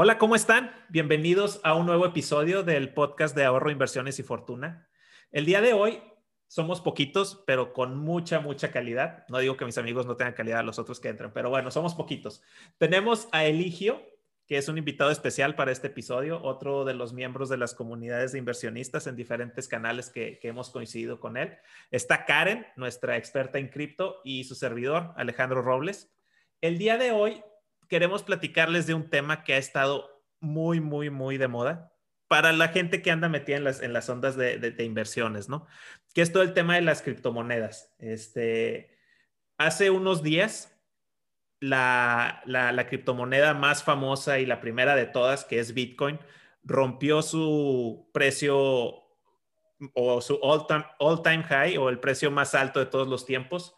Hola, ¿cómo están? Bienvenidos a un nuevo episodio del podcast de ahorro, inversiones y fortuna. El día de hoy somos poquitos, pero con mucha, mucha calidad. No digo que mis amigos no tengan calidad, los otros que entran, pero bueno, somos poquitos. Tenemos a Eligio, que es un invitado especial para este episodio, otro de los miembros de las comunidades de inversionistas en diferentes canales que, hemos coincidido con él. Está Karen, nuestra experta en cripto, y su servidor, Alejandro Robles. El día de hoy queremos platicarles de un tema que ha estado muy, muy, muy de moda para la gente que anda metida en las, en las ondas de, inversiones, ¿no? Que es todo el tema de las criptomonedas. Este, hace unos días la, la, criptomoneda más famosa y la primera de todas, que es Bitcoin, rompió su precio o su all-time all time high o el precio más alto de todos los tiempos.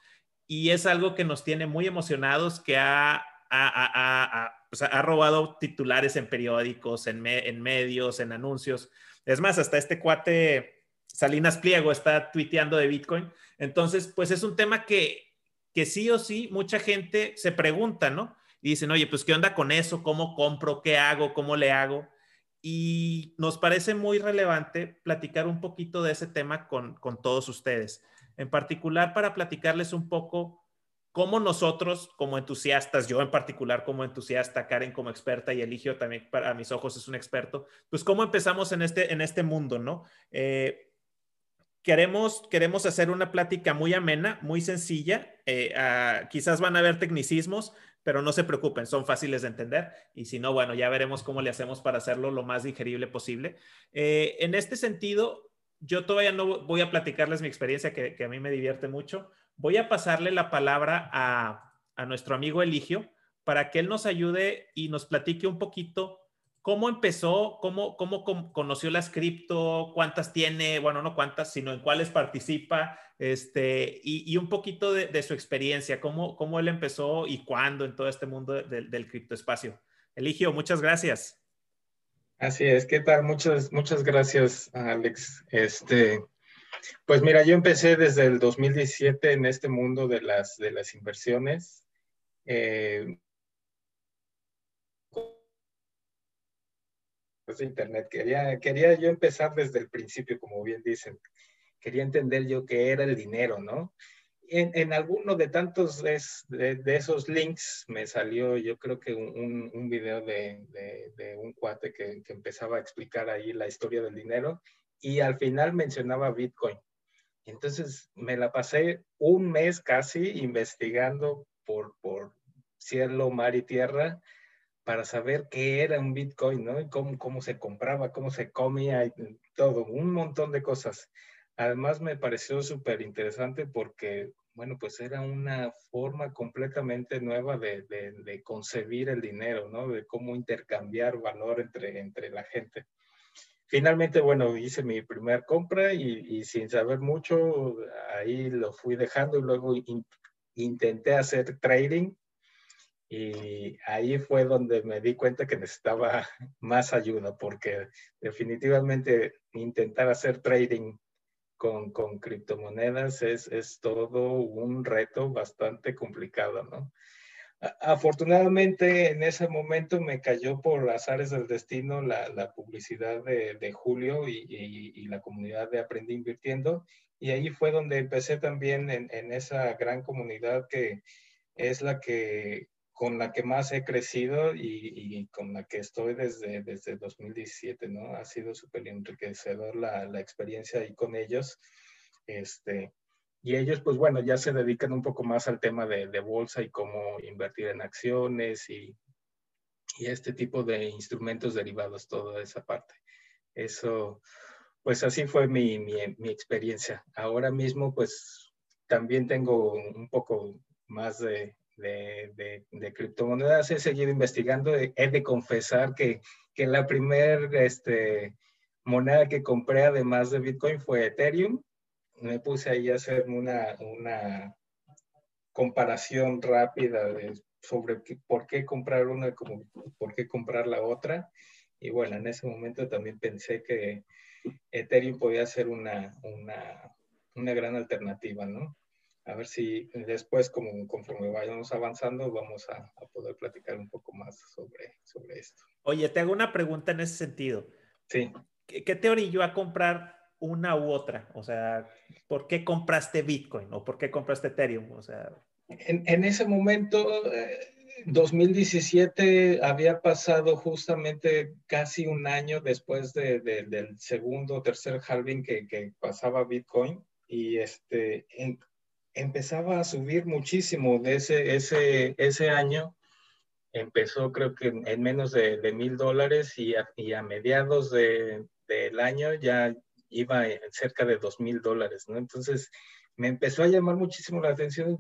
Y es algo que nos tiene muy emocionados, que ha, ha, robado titulares en periódicos, en, en medios, en anuncios. Es más, hasta este cuate Salinas Pliego está tuiteando de Bitcoin. Entonces, pues es un tema que que sí o sí mucha gente se pregunta, ¿no? Y dicen, oye, pues ¿qué onda con eso? ¿Cómo compro? ¿Qué hago? ¿Cómo le hago? Y nos parece muy relevante platicar un poquito de ese tema con, con todos ustedes. En particular, para platicarles un poco cómo nosotros como entusiastas, yo en particular como entusiasta, Karen como experta y Eligio también para mis ojos es un experto, pues cómo empezamos en este, en este mundo, ¿no? Eh, Queremos, queremos hacer una plática muy amena, muy sencilla. Eh, quizás van a haber tecnicismos, pero no se preocupen, son fáciles de entender. Y si no, bueno, ya veremos cómo le hacemos para hacerlo lo más digerible posible. Eh, en este sentido, yo todavía no voy a platicarles mi experiencia, que, a mí me divierte mucho. Voy a pasarle la palabra a, a nuestro amigo Eligio para que él nos ayude y nos platique un poquito ¿Cómo empezó? ¿Cómo, cómo conoció las cripto? ¿Cuántas tiene? Bueno, no cuántas, sino en cuáles participa. Este, y, un poquito de, su experiencia, cómo, cómo él empezó y cuándo en todo este mundo del criptoespacio. Eligio, muchas gracias. Así es, ¿qué tal? Muchas, muchas gracias, Alex. Este, pues mira, yo empecé desde el 2017 en este mundo de las, de las inversiones. Eh, de Internet. Quería, quería yo empezar desde el principio, como bien dicen. Quería entender yo qué era el dinero, ¿no? En, en alguno de tantos de, de, esos links me salió, yo creo que un, un video de, de, un cuate que, que, empezaba a explicar ahí la historia del dinero y al final mencionaba Bitcoin. Entonces me la pasé un mes casi investigando por, por cielo, mar y tierra para saber qué era un Bitcoin, ¿no? Y cómo, cómo se compraba, cómo se comía, y todo, un montón de cosas. Además me pareció súper interesante porque, bueno, pues era una forma completamente nueva de, de, concebir el dinero, ¿no? De cómo intercambiar valor entre, entre la gente. Finalmente, bueno, hice mi primer compra y, sin saber mucho, ahí lo fui dejando y luego intenté hacer trading y ahí fue donde me di cuenta que necesitaba más ayuda, porque definitivamente intentar hacer trading con, con criptomonedas es, es, todo un reto bastante complicado, ¿no? Afortunadamente en ese momento me cayó por azares del destino la, la publicidad de, de Julio y, y, y, la comunidad de Aprendí Invirtiendo y ahí fue donde empecé también en, en esa gran comunidad que es la que con la que más he crecido y, con la que estoy desde, desde 2017, ¿no? Ha sido súper enriquecedor la, la, experiencia ahí con ellos. Este, y ellos, pues bueno, ya se dedican un poco más al tema de, de bolsa y cómo invertir en acciones y, y, este tipo de instrumentos derivados, toda esa parte. Eso, pues así fue mi, mi, experiencia. Ahora mismo, pues también tengo un poco más de, de, de, criptomonedas he seguido investigando. He de confesar que, que la primera este, moneda que compré además de Bitcoin fue Ethereum. Me puse ahí a hacer una, una comparación rápida de, sobre por qué comprar una como por qué comprar la otra. Y bueno, en ese momento también pensé que Ethereum podía ser una, una, una gran alternativa, ¿no? a ver si después, como, conforme vayamos avanzando, vamos a, poder platicar un poco más sobre, sobre esto. Oye, te hago una pregunta en ese sentido. Sí. ¿Qué, te orilló a comprar una u otra? O sea, ¿por qué compraste Bitcoin o por qué compraste Ethereum? O sea... En, ese momento, 2017 eh, había pasado justamente casi un año después de, del segundo o tercer halving que, pasaba Bitcoin y este, empezaba a subir muchísimo de ese, ese, ese año. Empezó creo que en, menos de mil dólares y, y a, mediados de, del año ya iba cerca de dos mil dólares, ¿no? Entonces me empezó a llamar muchísimo la atención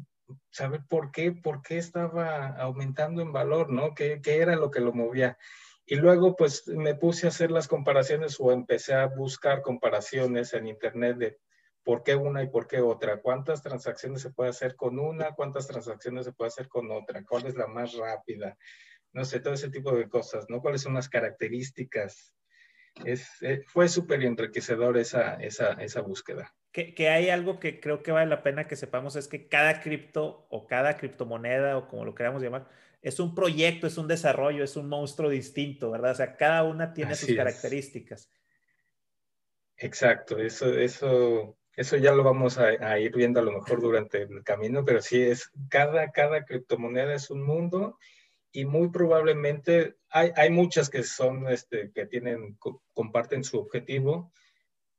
saber por qué, por qué estaba aumentando en valor, ¿no? ¿Qué, qué era lo que lo movía? Y luego pues me puse a hacer las comparaciones o empecé a buscar comparaciones en internet de ¿Por qué una y por qué otra? ¿Cuántas transacciones se puede hacer con una? ¿Cuántas transacciones se puede hacer con otra? ¿Cuál es la más rápida? No sé, todo ese tipo de cosas, ¿no? ¿Cuáles son las características? Es, eh, fue súper enriquecedor esa, esa, esa búsqueda. Que, que, hay algo que creo que vale la pena que sepamos es que cada cripto o cada criptomoneda o como lo queramos llamar, es un proyecto, es un desarrollo, es un monstruo distinto, ¿verdad? O sea, cada una tiene sus características. Exacto, eso, eso eso ya lo vamos a, ir viendo a lo mejor durante el camino, pero sí es, cada, cada criptomoneda es un mundo y muy probablemente hay, hay muchas que son, este, que tienen, comparten su objetivo,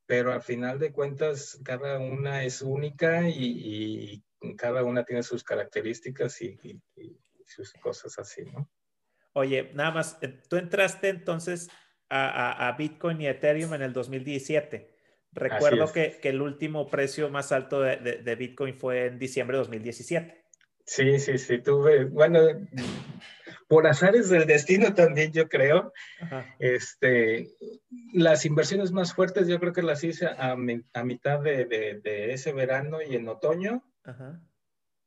pero al final de cuentas cada una es única y, cada una tiene sus características y, sus cosas así, ¿no? Oye, nada más, eh, tú entraste entonces a, a Bitcoin y Ethereum en el 2017. Recuerdo que, que, el último precio más alto de, de, Bitcoin fue en diciembre de 2017. Sí, sí, sí, tuve, bueno, por azares del destino también yo creo, este, las inversiones más fuertes yo creo que las hice a, a mitad de, de, ese verano y en otoño.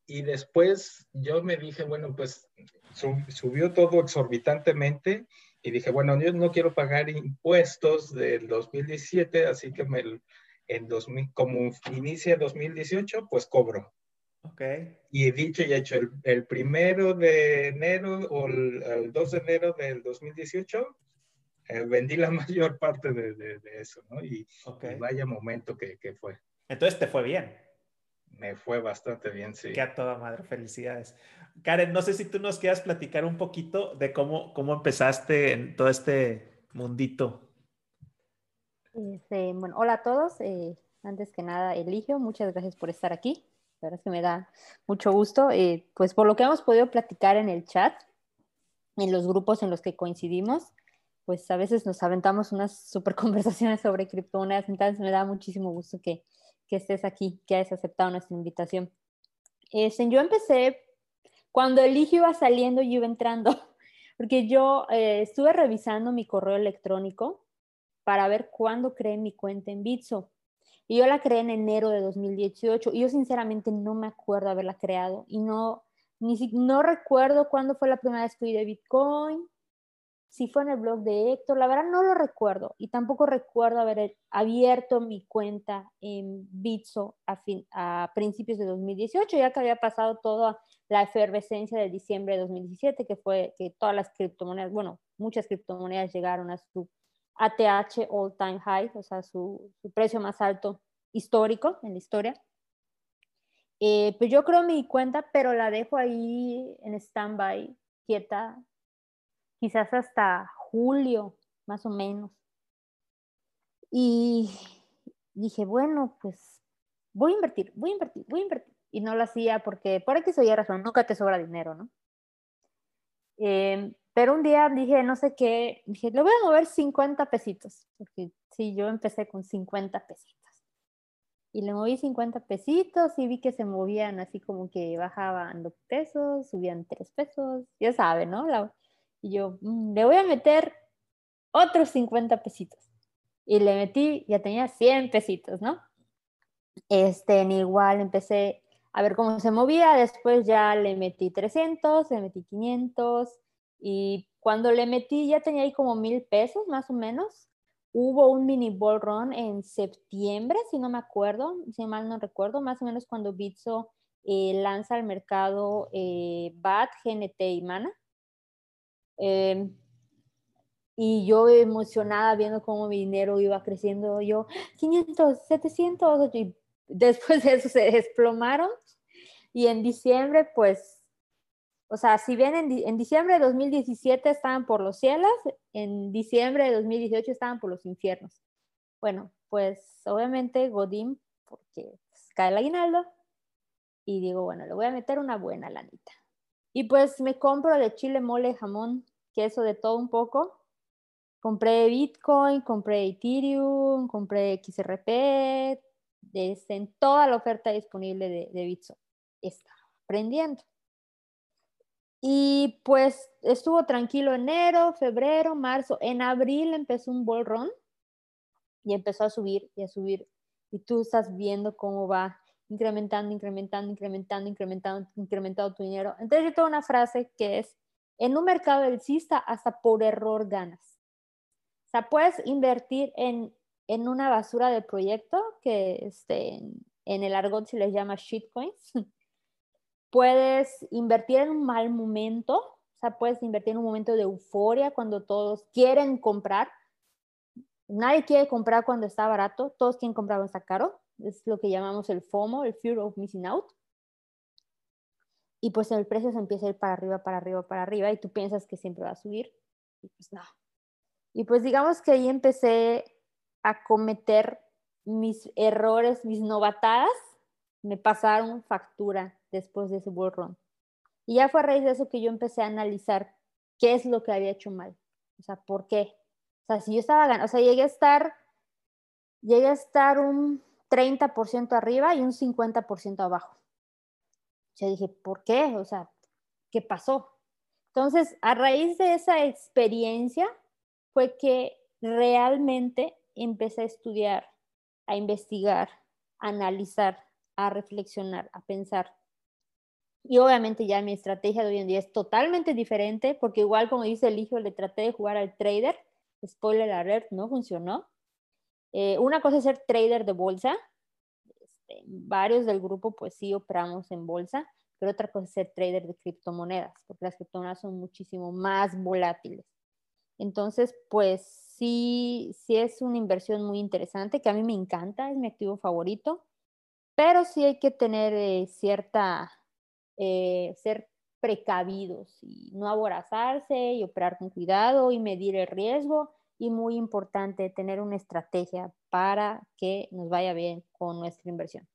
Y después yo me dije, bueno, pues subió todo exorbitantemente y dije, bueno, yo no quiero pagar impuestos del 2017, así que me, en 2000, como inicia 2018, pues cobro. Ok. Y he dicho y he hecho, el, primero de enero o el, 2 de enero del 2018, eh, vendí la mayor parte de, de, eso, ¿no? Y, vaya momento que, que, fue. Entonces te fue bien. Me fue bastante bien, sí. Que a toda madre, felicidades. Karen, no sé si tú nos quieras platicar un poquito de cómo, cómo empezaste en todo este mundito. Este, bueno, hola a todos. Eh, antes que nada, Eligio, muchas gracias por estar aquí. La verdad es que me da mucho gusto. Eh, pues por lo que hemos podido platicar en el chat, en los grupos en los que coincidimos, pues a veces nos aventamos unas super conversaciones sobre criptomonedas. Entonces me da muchísimo gusto que, que estés aquí, que hayas aceptado nuestra invitación. Este, yo empecé cuando el iba saliendo, yo iba entrando, porque yo eh, estuve revisando mi correo electrónico para ver cuándo creé mi cuenta en Bitso. Y yo la creé en enero de 2018 y yo sinceramente no me acuerdo haberla creado y no, ni no recuerdo cuándo fue la primera vez que de Bitcoin, si fue en el blog de Héctor, la verdad no lo recuerdo y tampoco recuerdo haber abierto mi cuenta en Bitso a, a principios de 2018, ya que había pasado toda la efervescencia de diciembre de 2017, que fue que todas las criptomonedas, bueno, muchas criptomonedas llegaron a su ATH all time high, o sea, su, precio más alto histórico en la historia. Eh, pues yo creo mi cuenta, pero la dejo ahí en stand-by, quieta, quizás hasta julio, más o menos. Y dije, bueno, pues voy a invertir, voy a invertir, voy a invertir. Y no lo hacía porque, por aquí soy razón, nunca te sobra dinero, ¿no? Em, pero un día dije, no sé qué, dije, le voy a mover 50 pesitos, porque sí, yo empecé con 50 pesitos. Y le moví 50 pesitos y vi que se movían así como que bajaban dos pesos, subían 3 pesos, ya saben, ¿no? La, y yo, mm, le voy a meter otros 50 pesitos. Y le metí, ya tenía 100 pesitos, ¿no? Este, igual empecé a ver cómo se movía, después ya le metí 300, le metí 500 y cuando le metí ya tenía ahí como mil pesos más o menos. Hubo un mini ball run en septiembre, si no me acuerdo, si mal no recuerdo, más o menos cuando Bitso eh, lanza al mercado eh, BAT, GNT y MANA. Em, y yo emocionada viendo cómo mi dinero iba creciendo, yo 500, 700, y después de eso se desplomaron y en diciembre pues o sea, si bien en, diciembre de 2017 estaban por los cielos, en diciembre de 2018 estaban por los infiernos. Bueno, pues obviamente Godín, porque pues, cae el aguinaldo, y digo, bueno, le voy a meter una buena lanita. Y pues me compro de chile, mole, jamón, queso, de todo un poco. Compré Bitcoin, compré Ethereum, compré XRP, en toda la oferta disponible de, de Bitso. Está aprendiendo. Y pues estuvo tranquilo enero, febrero, marzo. En abril empezó un bull run y empezó a subir y a subir. Y tú estás viendo cómo va incrementando, incrementando, incrementando, incrementando, incrementando tu dinero. Entonces yo tengo una frase que es, en un mercado alcista hasta por error ganas. O sea, puedes invertir en, en una basura de proyecto que este, en, en el argot se les llama shitcoins. puedes invertir en un mal momento, o sea, puedes invertir en un momento de euforia cuando todos quieren comprar. Nadie quiere comprar cuando está barato, todos quieren comprar cuando está caro. Es lo que llamamos el FOMO, el Fear of Missing Out. Y pues el precio se empieza a ir para arriba, para arriba, para arriba, y tú piensas que siempre va a subir. Y pues no. Y pues digamos que ahí empecé a cometer mis errores, mis novatadas, me pasaron factura después de ese bull run. Y ya fue a raíz de eso que yo empecé a analizar qué es lo que había hecho mal. O sea, ¿por qué? O sea, si yo estaba ganando, o sea, llegué a estar, llegué a estar un 30% arriba y un 50% abajo. Yo dije, ¿por qué? O sea, ¿qué pasó? Entonces, a raíz de esa experiencia fue que realmente empecé a estudiar, a investigar, a analizar, a reflexionar, a pensar y obviamente ya mi estrategia de hoy en día es totalmente diferente, porque igual como dice el hijo, le traté de jugar al trader, spoiler alert, no funcionó. Eh, una cosa es ser trader de bolsa, este, varios del grupo pues sí operamos en bolsa, pero otra cosa es ser trader de criptomonedas, porque las criptomonedas son muchísimo más volátiles. Entonces, pues sí, sí es una inversión muy interesante, que a mí me encanta, es mi activo favorito, pero sí hay que tener eh, cierta eh, ser precavidos y no aborazarse y operar con cuidado y medir el riesgo y muy importante tener una estrategia para que nos vaya bien con nuestra inversión.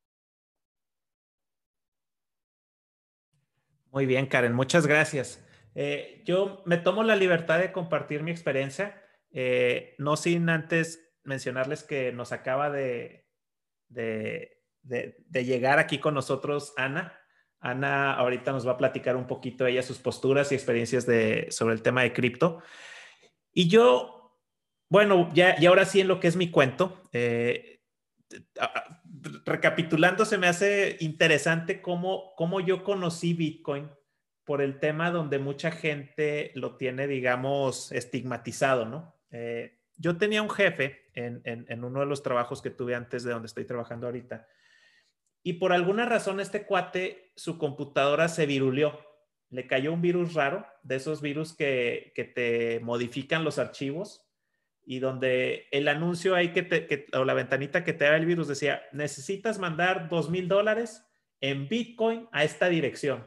Muy bien, Karen, muchas gracias. Eh, yo me tomo la libertad de compartir mi experiencia, eh, no sin antes mencionarles que nos acaba de, de, de llegar aquí con nosotros Ana. Ana ahorita nos va a platicar un poquito ella sus posturas y experiencias de, sobre el tema de cripto. Y yo, bueno, ya y ahora sí en lo que es mi cuento, eh, recapitulando, se me hace interesante cómo, cómo yo conocí Bitcoin por el tema donde mucha gente lo tiene, digamos, estigmatizado, ¿no? Eh, yo tenía un jefe en, en uno de los trabajos que tuve antes de donde estoy trabajando ahorita, y por alguna razón este cuate, su computadora se viruleó. Le cayó un virus raro, de esos virus que, te modifican los archivos y donde el anuncio ahí que, te, o la ventanita que te da el virus decía, necesitas mandar dos mil dólares en Bitcoin a esta dirección.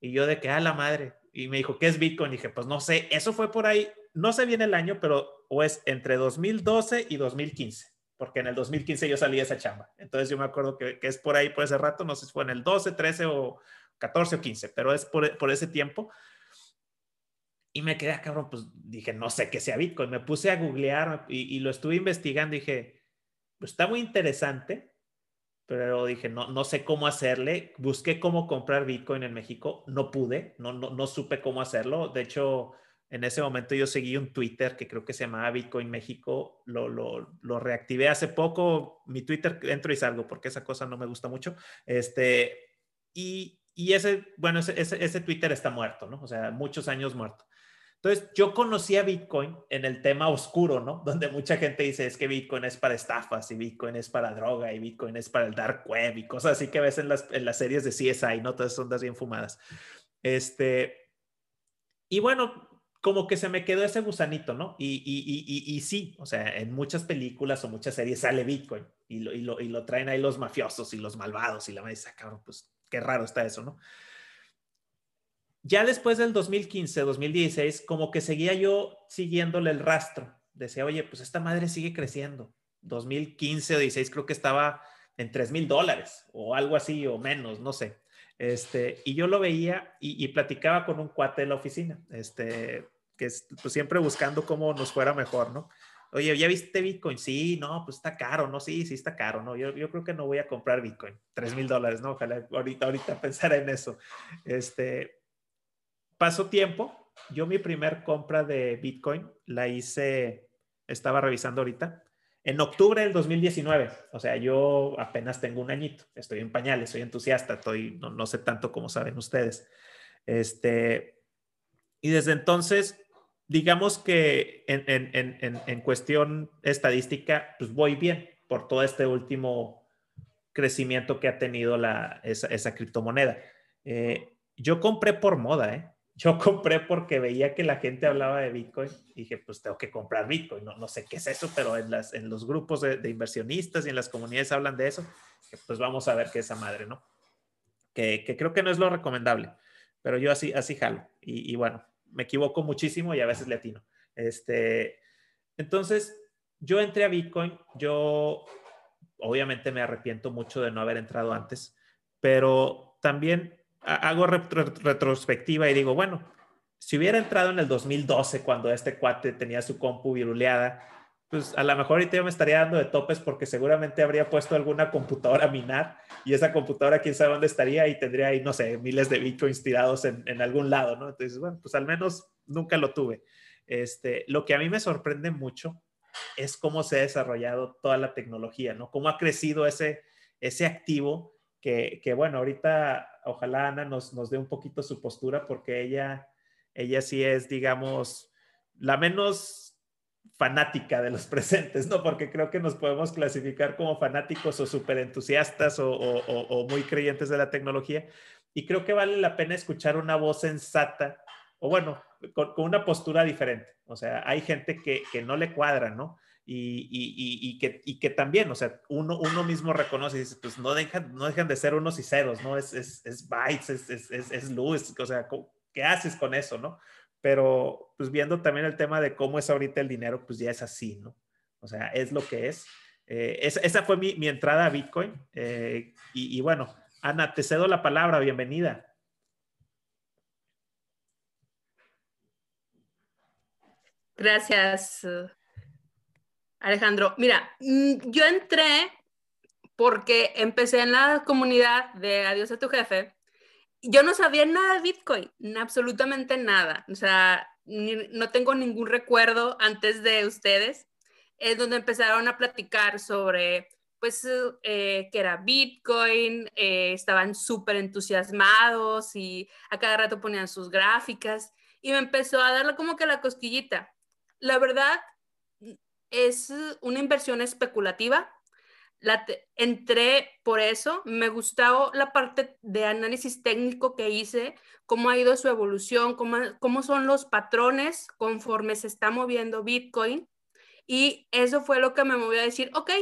Y yo de que, a la madre. Y me dijo, ¿qué es Bitcoin? Y dije, pues no sé, eso fue por ahí, no sé bien el año, pero o es entre 2012 y 2015 porque en el 2015 yo salí de esa chamba. Entonces yo me acuerdo que, es por ahí, por ese rato, no sé si fue en el 12, 13 o 14 o 15, pero es por, ese tiempo. Y me quedé, ah, cabrón, pues dije, no sé qué sea Bitcoin. Me puse a googlear y, lo estuve investigando. Y dije, pues está muy interesante, pero dije, no, no sé cómo hacerle. Busqué cómo comprar Bitcoin en México, no pude, no, no, no supe cómo hacerlo. De hecho, en ese momento yo seguí un Twitter que creo que se llamaba Bitcoin México, lo, lo, reactivé hace poco, mi Twitter entro y salgo porque esa cosa no me gusta mucho. Este, y, y ese, bueno, ese, ese, Twitter está muerto, ¿no? O sea, muchos años muerto. Entonces, yo conocí a Bitcoin en el tema oscuro, ¿no? Donde mucha gente dice, es que Bitcoin es para estafas y Bitcoin es para droga y Bitcoin es para el dark web y cosas así que ves en las, en las series de CSI, ¿no? Todas ondas bien fumadas. Este, y bueno, como que se me quedó ese gusanito, ¿no? Y, y, y, y, sí, o sea, en muchas películas o muchas series sale Bitcoin y lo, lo, y lo, traen ahí los mafiosos y los malvados y la me dice, ah, cabrón, pues qué raro está eso, ¿no? ya después del 2015, 2016, como que seguía yo siguiéndole el rastro. Decía, oye, pues esta madre sigue creciendo. 2015 o 16 creo que estaba en 3 mil dólares o algo así o menos, no sé. Este, y yo lo veía y, platicaba con un cuate de la oficina, este, que es pues, siempre buscando cómo nos fuera mejor, ¿no? Oye, ¿ya viste Bitcoin? Sí, no, pues está caro, ¿no? Sí, sí está caro, ¿no? Yo, yo creo que no voy a comprar Bitcoin. 3 mil dólares, ¿no? Ojalá ahorita, ahorita pensar en eso. Este, pasó tiempo. Yo mi primer compra de Bitcoin la hice, estaba revisando ahorita, en octubre del 2019. O sea, yo apenas tengo un añito, estoy en pañales, soy entusiasta, estoy, no, sé tanto como saben ustedes. Este, y desde entonces, digamos que en, en, en, cuestión estadística, pues voy bien por todo este último crecimiento que ha tenido la, esa, esa criptomoneda. Eh, yo compré por moda, ¿eh? yo compré porque veía que la gente hablaba de Bitcoin y dije, pues tengo que comprar Bitcoin. No, no sé qué es eso, pero en, las, en los grupos de, inversionistas y en las comunidades hablan de eso. Pues vamos a ver qué es esa madre, ¿no? Que, que, creo que no es lo recomendable, pero yo así, así jalo. Y, y, bueno, me equivoco muchísimo y a veces le atino. Este, entonces, yo entré a Bitcoin. Yo obviamente me arrepiento mucho de no haber entrado antes, pero también hago retrospectiva y digo, bueno, si hubiera entrado en el 2012 cuando este cuate tenía su compu viruleada, pues a lo mejor ahorita yo me estaría dando de topes porque seguramente habría puesto alguna computadora a minar y esa computadora quién sabe dónde estaría y tendría ahí, no sé, miles de bitcoins tirados en, en algún lado, ¿no? Entonces, bueno, pues al menos nunca lo tuve. Este, lo que a mí me sorprende mucho es cómo se ha desarrollado toda la tecnología, ¿no? Cómo ha crecido ese, ese activo que, que bueno, ahorita ojalá Ana nos, nos dé un poquito su postura porque ella, ella sí es, digamos, la menos fanática de los presentes, ¿no? Porque creo que nos podemos clasificar como fanáticos o súper entusiastas o, o, muy creyentes de la tecnología. Y creo que vale la pena escuchar una voz sensata o bueno, con, con una postura diferente. O sea, hay gente que, que no le cuadra, ¿no? y, y, y, que, y que también, o sea, uno, uno mismo reconoce y dice, pues no dejan, no dejan de ser unos y ceros, ¿no? Es, es, es bytes, es, es, es, luz, o sea, ¿qué haces con eso, no? Pero pues viendo también el tema de cómo es ahorita el dinero, pues ya es así, ¿no? O sea, es lo que es. Eh, esa fue mi, mi, entrada a Bitcoin. Eh, y, y bueno, Ana, te cedo la palabra, bienvenida. Gracias, Alejandro, mira, mm, yo entré porque empecé en la comunidad de Adiós a tu jefe. Yo no sabía nada de Bitcoin, absolutamente nada. O sea, no tengo ningún recuerdo antes de ustedes. Es donde empezaron a platicar sobre, pues, eh, que era Bitcoin, eh, estaban súper entusiasmados y a cada rato ponían sus gráficas y me empezó a darle como que la cosquillita. La verdad, es una inversión especulativa. La entré por eso, me gustó la parte de análisis técnico que hice, cómo ha ido su evolución, cómo, cómo son los patrones conforme se está moviendo Bitcoin. Y eso fue lo que me movió a decir, ok,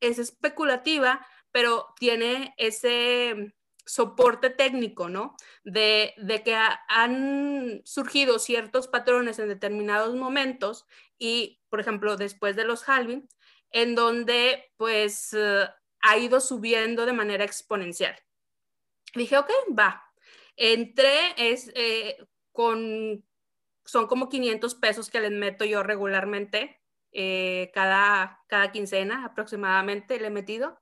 es especulativa, pero tiene ese soporte técnico, ¿no? De, de que han surgido ciertos patrones en determinados momentos y, por ejemplo, después de los halving, en donde pues eh, ha ido subiendo de manera exponencial. Dije, ok, va. Entré, es eh, con, son como 500 pesos que les meto yo regularmente, eh, cada, cada quincena aproximadamente le he metido.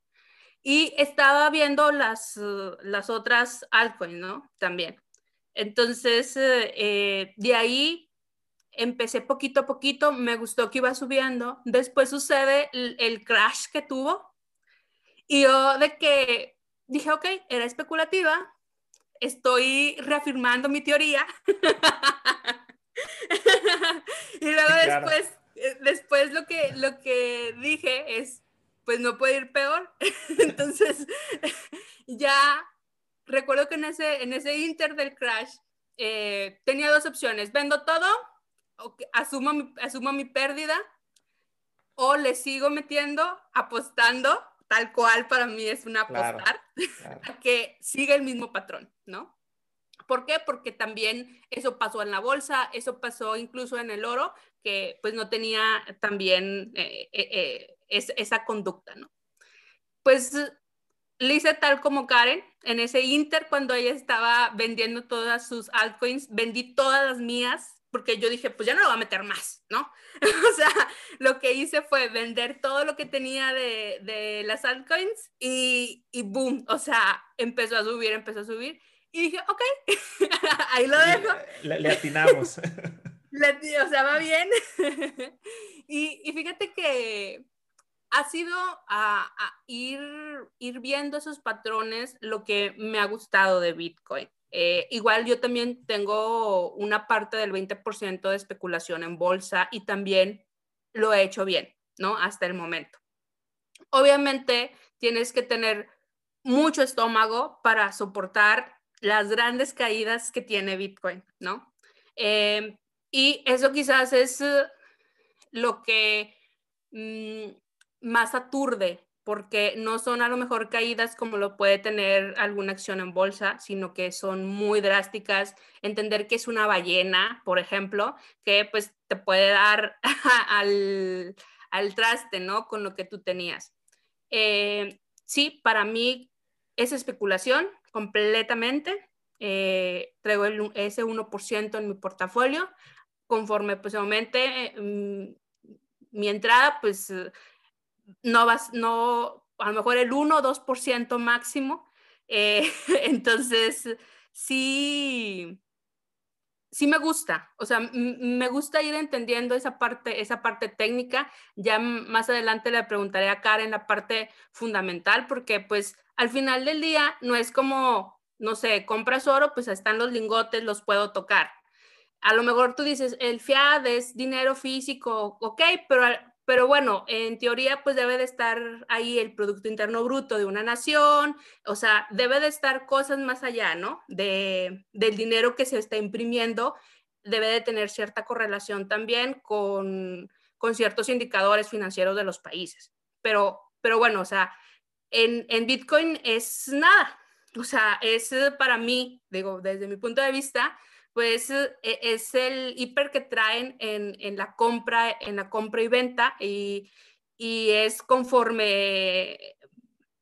Y estaba viendo las, las otras altcoins, ¿no? También. Entonces, de ahí empecé poquito a poquito, me gustó que iba subiendo. Después sucede el, el crash que tuvo. Y yo de que dije, ok, era especulativa, estoy reafirmando mi teoría. y luego después, eh, después lo que, lo que dije es, pues no puede ir peor. Entonces, ya recuerdo que en ese, en ese inter del crash eh, tenía dos opciones, vendo todo, asumo, mi, asumo mi pérdida o le sigo metiendo, apostando, tal cual para mí es una apostar, a que siga el mismo patrón, ¿no? ¿Por qué? Porque también eso pasó en la bolsa, eso pasó incluso en el oro, que pues no tenía también eh, eh, esa conducta, ¿no? Pues le hice tal como Karen, en ese inter cuando ella estaba vendiendo todas sus altcoins, vendí todas las mías porque yo dije, pues ya no lo voy a meter más, ¿no? o sea, lo que hice fue vender todo lo que tenía de, de las altcoins y, y boom, o sea, empezó a subir, empezó a subir. Y dije, ok, ahí lo dejo. Le, atinamos. o sea, va bien. y, y, fíjate que ha sido a, ir, ir viendo esos patrones lo que me ha gustado de Bitcoin. Eh, igual yo también tengo una parte del 20% de especulación en bolsa y también lo he hecho bien, ¿no? Hasta el momento. Obviamente tienes que tener mucho estómago para soportar las grandes caídas que tiene Bitcoin, ¿no? Eh, y eso quizás es lo que mm, más aturde, porque no son a lo mejor caídas como lo puede tener alguna acción en bolsa, sino que son muy drásticas. Entender que es una ballena, por ejemplo, que pues te puede dar al, traste, ¿no? Con lo que tú tenías. Eh, sí, para mí es especulación completamente. Eh, traigo ese 1% en mi portafolio. Conforme pues aumente mm, mi entrada, pues no vas, no, a lo mejor el 1 o 2% máximo. Eh, entonces, sí, sí me gusta, o sea, me gusta ir entendiendo esa parte, esa parte técnica. Ya más adelante le preguntaré a Karen la parte fundamental, porque pues al final del día no es como, no sé, compras oro, pues están los lingotes, los puedo tocar. A lo mejor tú dices, el fiat es dinero físico, ok, pero pero bueno, en teoría pues debe de estar ahí el Producto Interno Bruto de una nación, o sea, debe de estar cosas más allá, ¿no? De, del dinero que se está imprimiendo, debe de tener cierta correlación también con, con ciertos indicadores financieros de los países. Pero, pero bueno, o sea, en, en Bitcoin es nada, o sea, es para mí, digo, desde mi punto de vista, pues e, es el hiper que traen en, la compra, en la compra y venta y, es conforme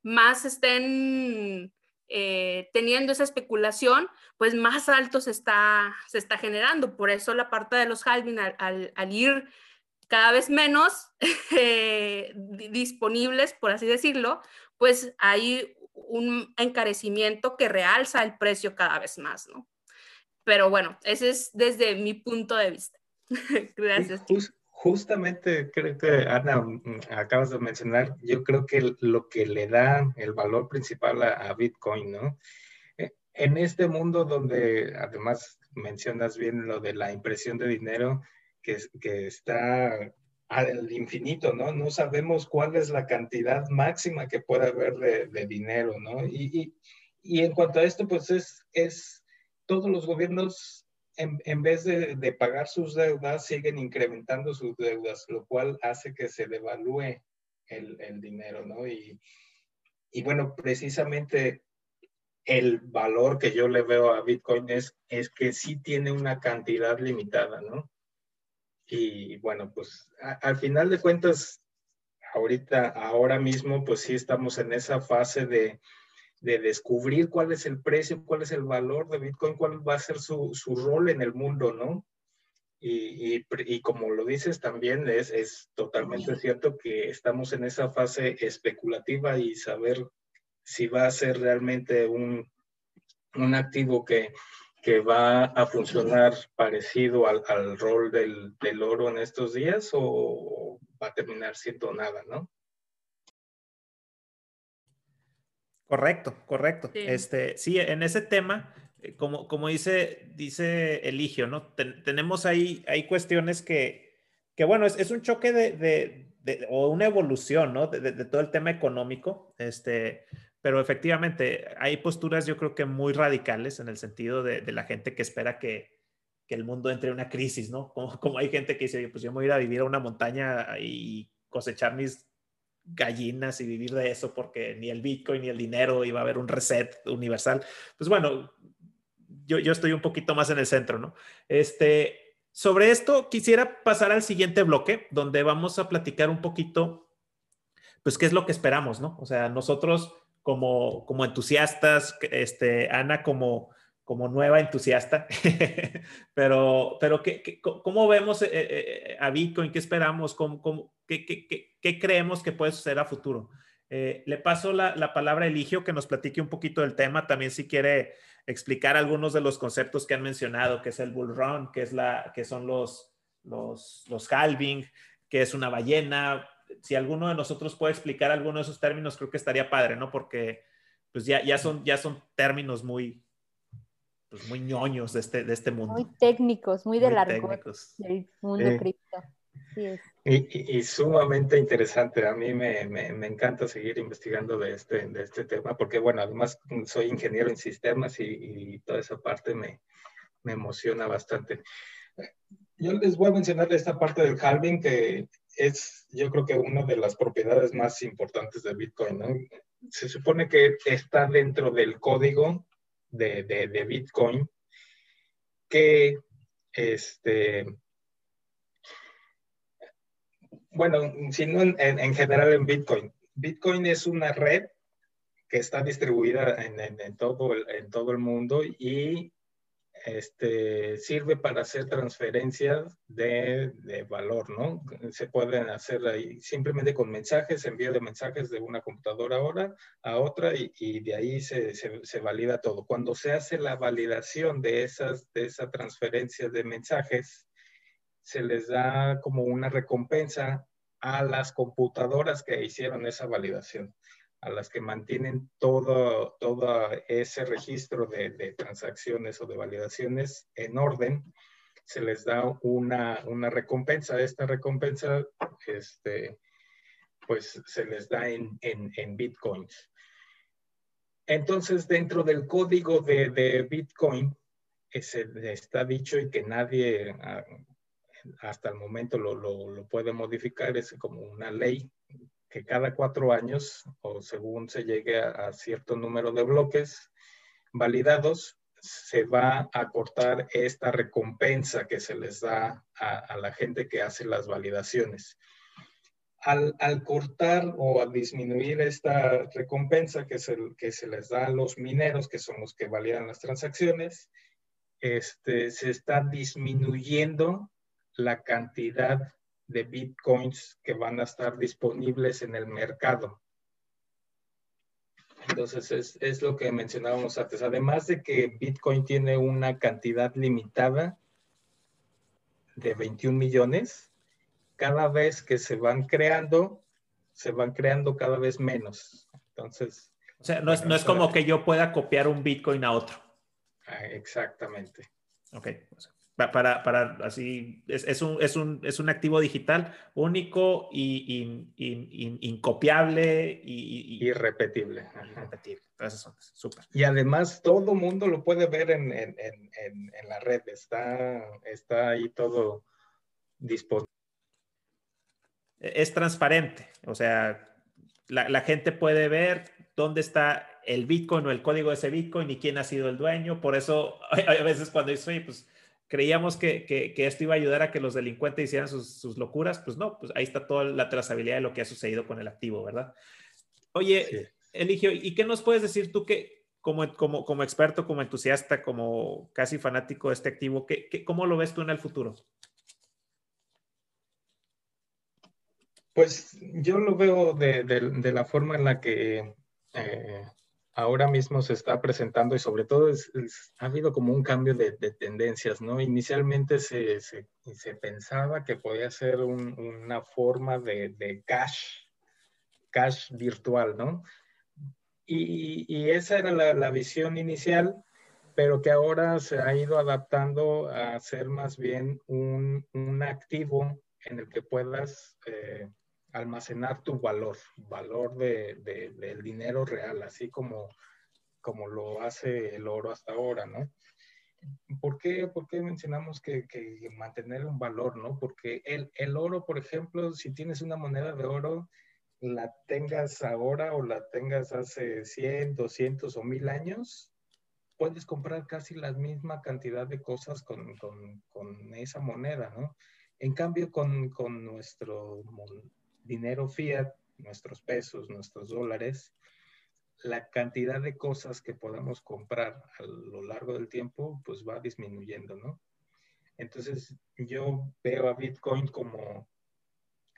más estén eh, teniendo esa especulación, pues más alto se está, se está generando. Por eso la parte de los halving al, ir cada vez menos eh, disponibles, por así decirlo, pues hay un encarecimiento que realza el precio cada vez más, ¿no? Pero bueno, ese es desde mi punto de vista. Gracias. justamente creo que Ana mm, acabas de mencionar, yo creo que lo que le da el valor principal a, Bitcoin, ¿no? E, en este mundo donde además mencionas bien lo de la impresión de dinero que, que está al infinito, ¿no? No sabemos cuál es la cantidad máxima que puede haber de, dinero, ¿no? Y, y, y, en cuanto a esto, pues es, es todos los gobiernos, en, vez de, pagar sus deudas, siguen incrementando sus deudas, lo cual hace que se devalúe el, dinero, ¿no? Y, y, bueno, precisamente el valor que yo le veo a Bitcoin es, es que sí tiene una cantidad limitada, ¿no? Y bueno, pues al final de cuentas, ahorita, ahora mismo, pues sí estamos en esa fase de, de descubrir cuál es el precio, cuál es el valor de Bitcoin, cuál va a ser su, su rol en el mundo, ¿no? Y, y, y como lo dices también, es, es, totalmente cierto que estamos en esa fase especulativa y saber si va a ser realmente un, un activo que, que, va a funcionar parecido al, al rol del, del, oro en estos días o va a terminar siendo nada, ¿no? Correcto, correcto. Sí. Este, sí, en ese tema, como, como dice, dice Eligio, ¿no? tenemos ahí, hay cuestiones que, que bueno, es, es un choque de, de, de, o una evolución, ¿no? De, todo el tema económico, este, pero efectivamente hay posturas yo creo que muy radicales en el sentido de, la gente que espera que, que, el mundo entre en una crisis, ¿no? Como, como hay gente que dice, pues yo me voy a ir a vivir a una montaña y cosechar mis gallinas y vivir de eso porque ni el Bitcoin ni el dinero iba a haber un reset universal. Pues bueno, yo, yo estoy un poquito más en el centro, ¿no? Este, sobre esto quisiera pasar al siguiente bloque donde vamos a platicar un poquito, pues, qué es lo que esperamos, ¿no? O sea, nosotros como, como entusiastas, este, Ana como como nueva entusiasta, pero, pero ¿qué, cómo vemos eh, eh, a Bitcoin? ¿Qué esperamos? ¿Cómo, cómo, qué, qué, creemos que puede suceder a futuro? Eh, le paso la, la, palabra a Eligio que nos platique un poquito del tema, también si quiere explicar algunos de los conceptos que han mencionado, que es el bull run, que, es la, que son los, los, los halving, que es una ballena. Si alguno de nosotros puede explicar alguno de esos términos, creo que estaría padre, ¿no? Porque pues ya, ya, son, ya son términos muy, pues, muy ñoños de este, de este mundo. Muy técnicos, muy de largo del mundo cripto. Y, sumamente interesante. A mí me, encanta seguir investigando de este, de este tema porque, bueno, además soy ingeniero en sistemas y, toda esa parte me, emociona bastante. Yo les voy a mencionar esta parte del halving que es, yo creo que una de las propiedades más importantes de Bitcoin. Se supone que está dentro del código de, Bitcoin que, este, bueno, sino en, en, general en Bitcoin. Bitcoin es una red que está distribuida en, en, todo, el, en todo el mundo y este, sirve para hacer transferencias de, de, valor, ¿no? Se pueden hacer ahí simplemente con mensajes, envío de mensajes de una computadora ahora a otra y, y de ahí se, se, valida todo. Cuando se hace la validación de esas, de esa transferencia de mensajes, se les da como una recompensa a las computadoras que hicieron esa validación a las que mantienen todo, todo ese registro de, transacciones o de validaciones en orden, se les da una, una recompensa. Esta recompensa, este, pues se les da en, en, en bitcoins. Entonces, dentro del código de, de Bitcoin, ese, está dicho y que nadie ah, hasta el momento lo, lo, lo puede modificar, es como una ley que cada cuatro años, o según se llegue a, cierto número de bloques validados, se va a cortar esta recompensa que se les da a, la gente que hace las validaciones. Al, cortar o a disminuir esta recompensa que se, que se les da a los mineros, que son los que validan las transacciones, este, se está disminuyendo la cantidad de bitcoins que van a estar disponibles en el mercado. Entonces, es, es, lo que mencionábamos antes. Además de que Bitcoin tiene una cantidad limitada de 21 millones, cada vez que se van creando, se van creando cada vez menos. Entonces... O sea, no es, no es como que yo pueda copiar un Bitcoin a otro. Ah, exactamente. Ok para, para así, es, es, un, es, un, es, un, activo digital único y, incopiable y, irrepetible. Irrepetible. Entonces, súper. Y además todo mundo lo puede ver en, en, en, en, la red, está, está ahí todo disponible. Es transparente, o sea, la, la gente puede ver dónde está el Bitcoin o el código de ese Bitcoin y quién ha sido el dueño. Por eso, a veces cuando dice, pues creíamos que, que, esto iba a ayudar a que los delincuentes hicieran sus, locuras, pues no, pues ahí está toda la trazabilidad de lo que ha sucedido con el activo, ¿verdad? Oye, Eligio, ¿y qué nos puedes decir tú que como, como, como experto, como entusiasta, como casi fanático de este activo, ¿qué, cómo lo ves tú en el futuro? Pues yo lo veo de, de, la forma en la que eh, ahora mismo se está presentando y sobre todo ha habido como un cambio de, tendencias, ¿no? Inicialmente se, se, se, pensaba que podía ser una forma de, de, cash, cash virtual, ¿no? Y, y esa era la, la, visión inicial, pero que ahora se ha ido adaptando a ser más bien un, un activo en el que puedas eh, almacenar tu valor, valor de, de, del dinero real, así como, como lo hace el oro hasta ahora, ¿no? ¿Por qué, por qué mencionamos que, que, mantener un valor, no? Porque el, el oro, por ejemplo, si tienes una moneda de oro, la tengas ahora o la tengas hace 100, 200 o 1000 años, puedes comprar casi la misma cantidad de cosas con, con, con esa moneda, ¿no? En cambio, con, con nuestro dinero fiat, nuestros pesos, nuestros dólares, la cantidad de cosas que podemos comprar a lo largo del tiempo, pues va disminuyendo, ¿no? Entonces, yo veo a Bitcoin como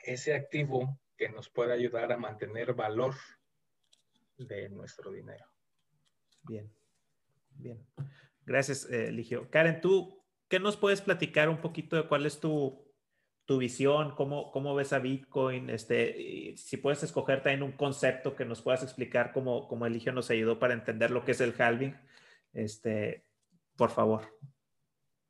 ese activo que nos puede ayudar a mantener valor de nuestro dinero. Bien. Bien, gracias, eh, Ligio. Karen, ¿tú qué nos puedes platicar un poquito de cuál es tu, tu visión? ¿Cómo, ¿Cómo ves a Bitcoin? Este, si puedes escoger también un concepto que nos puedas explicar cómo, cómo Eligio nos ayudó para entender lo que es el halving, este, por favor.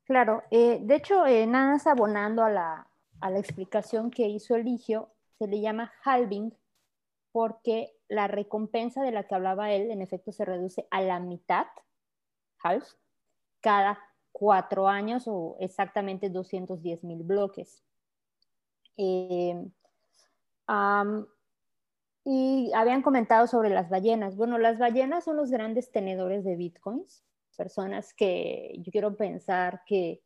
Claro, eh, de hecho, eh, nada más abonando a la, a la explicación que hizo Eligio, se le llama halving porque la recompensa de la que hablaba él, en efecto, se reduce a la mitad half, cada cuatro años o exactamente 210 mil bloques. Eh, y habían comentado sobre las ballenas. Bueno, las ballenas son los grandes tenedores de bitcoins, personas que yo quiero pensar que,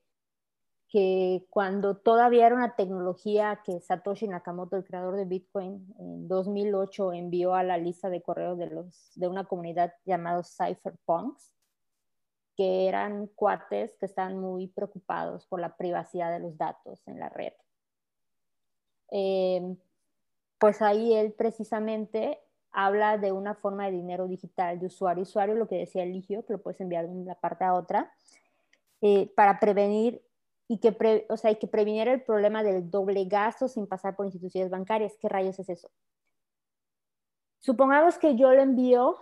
que cuando todavía era una tecnología que Satoshi Nakamoto, el creador de Bitcoin, en 2008 envió a la lista de correos de, los, de una comunidad llamada Cypherpunks, que eran cuates que están muy preocupados por la privacidad de los datos en la red. Eh, pues ahí él precisamente habla de una forma de dinero digital de usuario usuario, lo que decía Eligio, que lo puedes enviar de una parte a otra, eh, para prevenir y que, o sea, y que previniera el problema del doble gasto sin pasar por instituciones bancarias. ¿Qué rayos es eso? Supongamos que yo le envío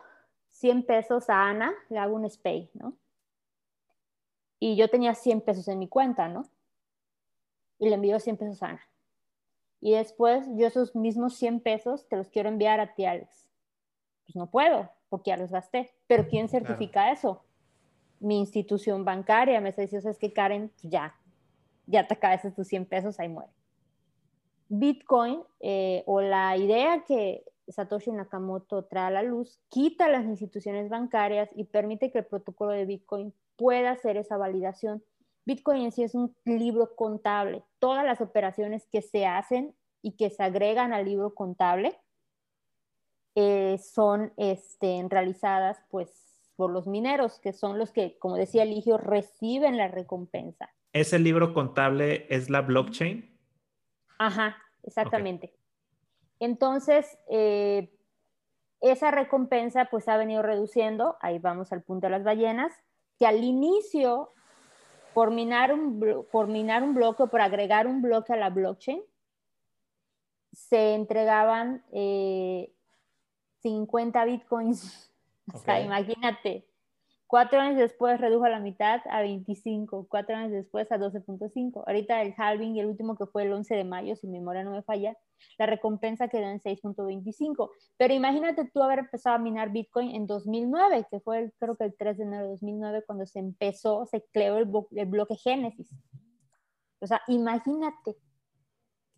100 pesos a Ana, le hago un SPAY, ¿no? y yo tenía 100 pesos en mi cuenta, ¿no? Y le envío 100 pesos a Ana. Y después yo esos mismos 100 pesos te los quiero enviar a ti, Alex. Pues no puedo, porque ya los gasté. Pero ¿quién certifica eso? Mi institución bancaria me está diciendo, es que Karen, pues ya, ya te acabas tus 100 pesos, ahí muere. Bitcoin eh, o la idea que Satoshi Nakamoto trae a la luz quita las instituciones bancarias y permite que el protocolo de Bitcoin pueda hacer esa validación. Bitcoin en sí es un libro contable. Todas las operaciones que se hacen y que se agregan al libro contable eh, son este, realizadas pues, por los mineros, que son los que, como decía Eligio, reciben la recompensa. ¿Ese libro contable es la blockchain? Ajá, exactamente. Entonces, eh, esa recompensa pues ha venido reduciendo, ahí vamos al punto de las ballenas, que al inicio, por minar un, por minar un bloque o por agregar un bloque a la blockchain, se entregaban 50 eh, bitcoins. O sea, imagínate, Cuatro años después redujo a la mitad a 25, cuatro años después a 12.5. Ahorita el halving, el último que fue el 11 de mayo, si mi memoria no me falla, la recompensa quedó en 6.25. Pero imagínate tú haber empezado a minar Bitcoin en 2009, que fue creo que el 3 de enero de 2009 cuando se empezó, se creó el, el bloque Génesis. O sea, imagínate,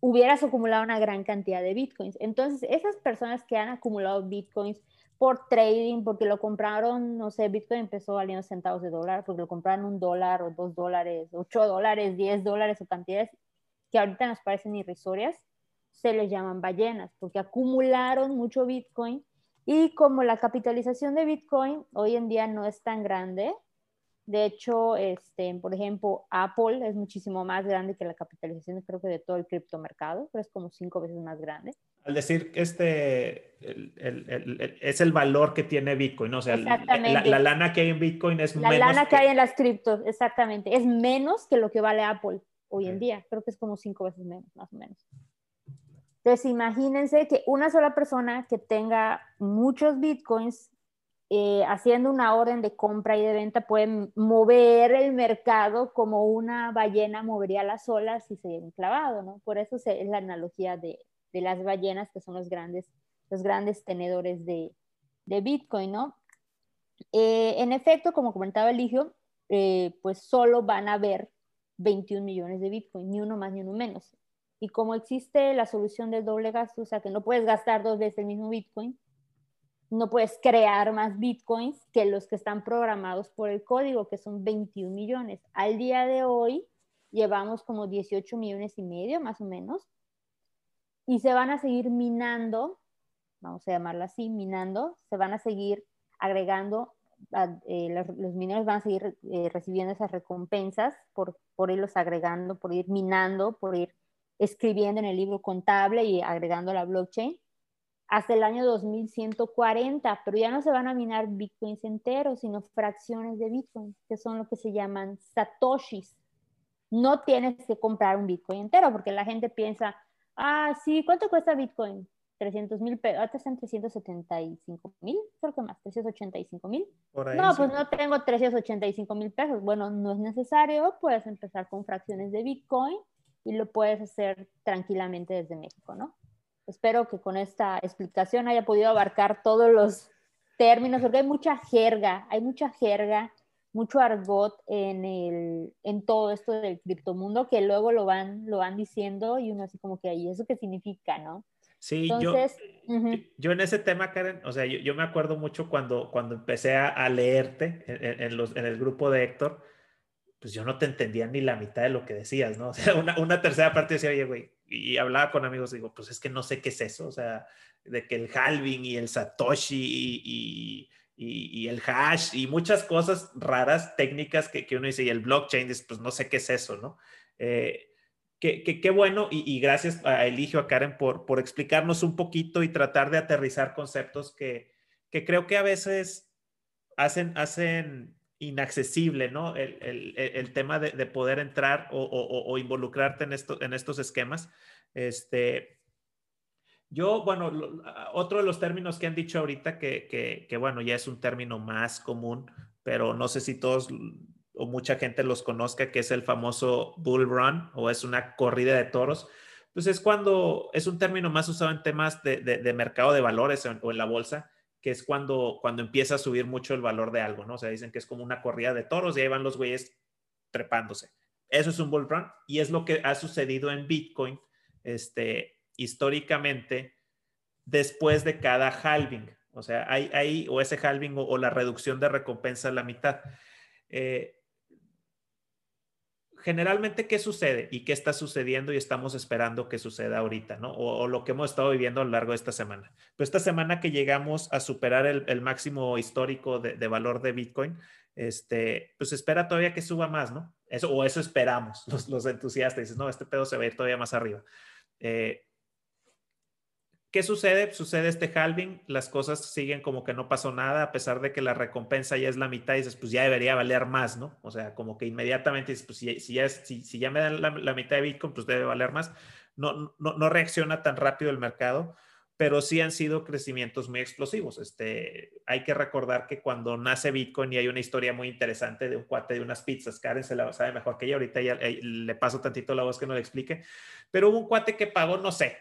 hubieras acumulado una gran cantidad de Bitcoins. Entonces, esas personas que han acumulado Bitcoins, por trading, porque lo compraron, no sé, Bitcoin empezó valiendo centavos de dólar, porque lo compraron un dólar o dos dólares, ocho dólares, diez dólares o cantidades que ahorita nos parecen irrisorias, se les llaman ballenas, porque acumularon mucho Bitcoin y como la capitalización de Bitcoin hoy en día no es tan grande, de hecho, este, por ejemplo, Apple es muchísimo más grande que la capitalización, creo que de todo el criptomercado, pero es como cinco veces más grande. Al decir que este es el valor que tiene Bitcoin, ¿no? o sea, la, lana que hay en Bitcoin es la menos. La lana que... hay en las criptos, exactamente, es menos que lo que vale Apple hoy en día, creo que es como cinco veces menos, más o menos. Entonces, imagínense que una sola persona que tenga muchos Bitcoins eh, haciendo una orden de compra y de venta pueden mover el mercado como una ballena movería las olas si se hubiera clavado, ¿no? Por eso es la analogía de, de, las ballenas que son los grandes, los grandes tenedores de, de Bitcoin, ¿no? Eh, en efecto, como comentaba Eligio, eh, pues solo van a haber 21 millones de Bitcoin, ni uno más ni uno menos. Y como existe la solución del doble gasto, o sea que no puedes gastar dos veces el mismo Bitcoin, no puedes crear más bitcoins que los que están programados por el código, que son 21 millones. Al día de hoy llevamos como 18 millones y medio, más o menos, y se van a seguir minando, vamos a llamarlo así, minando, se van a seguir agregando, eh, los, mineros van a seguir eh, recibiendo esas recompensas por, por irlos agregando, por ir minando, por ir escribiendo en el libro contable y agregando la blockchain hasta el año 2140, pero ya no se van a minar bitcoins enteros, sino fracciones de bitcoin, que son lo que se llaman satoshis. No tienes que comprar un bitcoin entero, porque la gente piensa, ah, sí, ¿cuánto cuesta bitcoin? 300 mil pesos, ahora están 375 mil, creo que más, 385 mil. No, pues no tengo 385 mil pesos. Bueno, no es necesario, puedes empezar con fracciones de bitcoin y lo puedes hacer tranquilamente desde México, ¿no? Espero que con esta explicación haya podido abarcar todos los términos, porque hay mucha jerga, hay mucha jerga, mucho argot en, el, en todo esto del criptomundo que luego lo van, lo van diciendo y uno así como que, ahí ¿eso qué significa, no? Sí, yo, yo en ese tema, Karen, o sea, yo, me acuerdo mucho cuando, cuando empecé a, leerte en, los, en el grupo de Héctor, pues yo no te entendía ni la mitad de lo que decías, ¿no? O sea, una, una tercera parte decía, oye, güey, y hablaba con amigos, digo, pues es que no sé qué es eso, o sea, de que el halving y el satoshi y, y, el hash y muchas cosas raras, técnicas que, que, uno dice, y el blockchain, pues no sé qué es eso, ¿no? Eh, qué, qué, bueno y, y, gracias a Eligio, a Karen, por, por explicarnos un poquito y tratar de aterrizar conceptos que, que creo que a veces hacen, hacen inaccesible, ¿no? El, el, el tema de, de, poder entrar o, involucrarte en, esto, en estos esquemas. Este, yo, bueno, otro de los términos que han dicho ahorita, que, que, que, bueno, ya es un término más común, pero no sé si todos o mucha gente los conozca, que es el famoso bull run o es una corrida de toros. Pues es cuando es un término más usado en temas de, de mercado de valores o en la bolsa, que es cuando, cuando empieza a subir mucho el valor de algo, ¿no? O sea, dicen que es como una corrida de toros y ahí van los güeyes trepándose. Eso es un bull run y es lo que ha sucedido en Bitcoin este, históricamente después de cada halving. O sea, hay, hay o ese halving o, o, la reducción de recompensa a la mitad. Eh, generalmente, ¿qué sucede y qué está sucediendo y estamos esperando que suceda ahorita, ¿no? O, lo que hemos estado viviendo a lo largo de esta semana. Pues esta semana que llegamos a superar el, máximo histórico de, valor de Bitcoin, este, pues espera todavía que suba más, ¿no? Eso, o eso esperamos los, los entusiastas. Dices, no, este pedo se va a ir todavía más arriba. Eh, ¿Qué sucede? Sucede este halving, las cosas siguen como que no pasó nada, a pesar de que la recompensa ya es la mitad y dices, pues ya debería valer más, ¿no? O sea, como que inmediatamente dices, pues si, si ya, si, si, ya me dan la, mitad de Bitcoin, pues debe valer más. No, no, no, reacciona tan rápido el mercado, pero sí han sido crecimientos muy explosivos. Este, hay que recordar que cuando nace Bitcoin y hay una historia muy interesante de un cuate de unas pizzas, Karen se la sabe mejor que ella, ahorita ya eh, le paso tantito la voz que no le explique, pero hubo un cuate que pagó, no sé,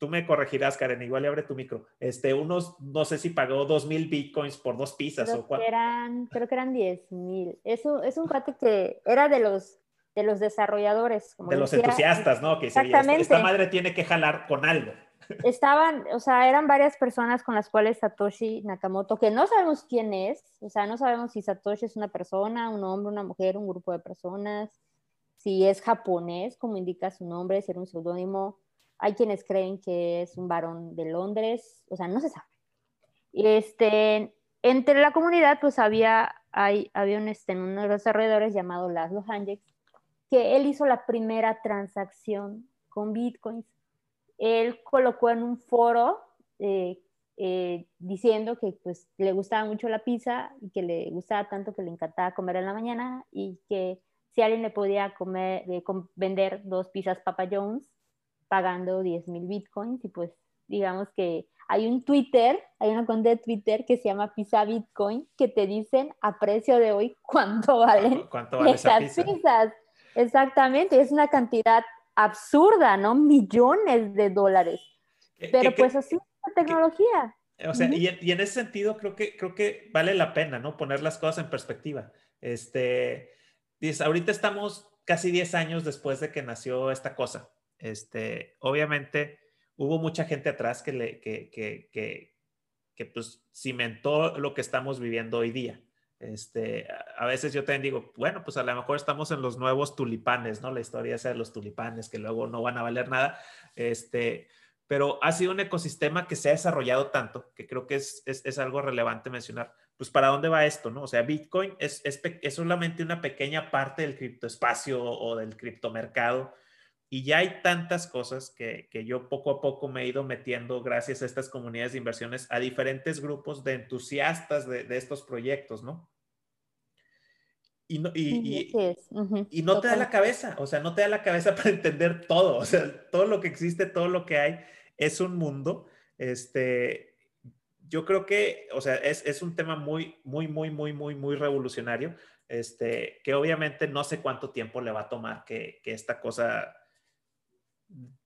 tú me corregirás, Karen, igual le abre tu micro. Este, unos, no sé si pagó dos mil bitcoins por dos pizzas creo o cuatro. Eran, creo que eran diez mil. Eso es un cuate que era de los, de los desarrolladores. Como de los decía, entusiastas, ¿no? Que exactamente. Esta, esta, madre tiene que jalar con algo. Estaban, o sea, eran varias personas con las cuales Satoshi Nakamoto, que no sabemos quién es, o sea, no sabemos si Satoshi es una persona, un hombre, una mujer, un grupo de personas, si es japonés, como indica su nombre, si era un seudónimo hay quienes creen que es un varón de Londres, o sea, no se sabe. Este, entre la comunidad, pues había, hay, había un, este, uno de los desarrolladores llamado Laszlo Hanjek, que él hizo la primera transacción con bitcoins. Él colocó en un foro eh, eh, diciendo que pues le gustaba mucho la pizza y que le gustaba tanto que le encantaba comer en la mañana y que si alguien le podía comer, eh, vender dos pizzas Papa Jones, pagando 10 mil bitcoins y pues digamos que hay un Twitter, hay una cuenta de Twitter que se llama Pizza Bitcoin que te dicen a precio de hoy cuánto valen ¿Cuánto vale esa esas pizza? pizzas. Exactamente, es una cantidad absurda, ¿no? Millones de dólares. ¿Qué- Pero qué- pues así es la tecnología. O sea, y, en, y en ese sentido creo que, creo que vale la pena, ¿no? Poner las cosas en perspectiva. Este, dices, ahorita estamos casi 10 años después de que nació esta cosa. Este, obviamente hubo mucha gente atrás que, que, pues cimentó lo que estamos viviendo hoy día. Este, a, veces yo también digo, bueno, pues a lo mejor estamos en los nuevos tulipanes, ¿no? La historia esa de los tulipanes que luego no van a valer nada. Este, pero ha sido un ecosistema que se ha desarrollado tanto que creo que es, es, algo relevante mencionar. Pues para dónde va esto, ¿no? O sea, Bitcoin es, es solamente una pequeña parte del criptoespacio o del criptomercado y ya hay tantas cosas que, que yo poco a poco me he ido metiendo gracias a estas comunidades de inversiones a diferentes grupos de entusiastas de, de estos proyectos, ¿no? Y, no, y, y- no te da la cabeza, o sea, no te da la cabeza para entender todo, o sea, todo lo que existe, todo lo que hay es un mundo. Este, yo creo que, o sea, es, es un tema muy, muy, muy, muy, muy, muy revolucionario, este, que obviamente no sé cuánto tiempo le va a tomar que, que esta cosa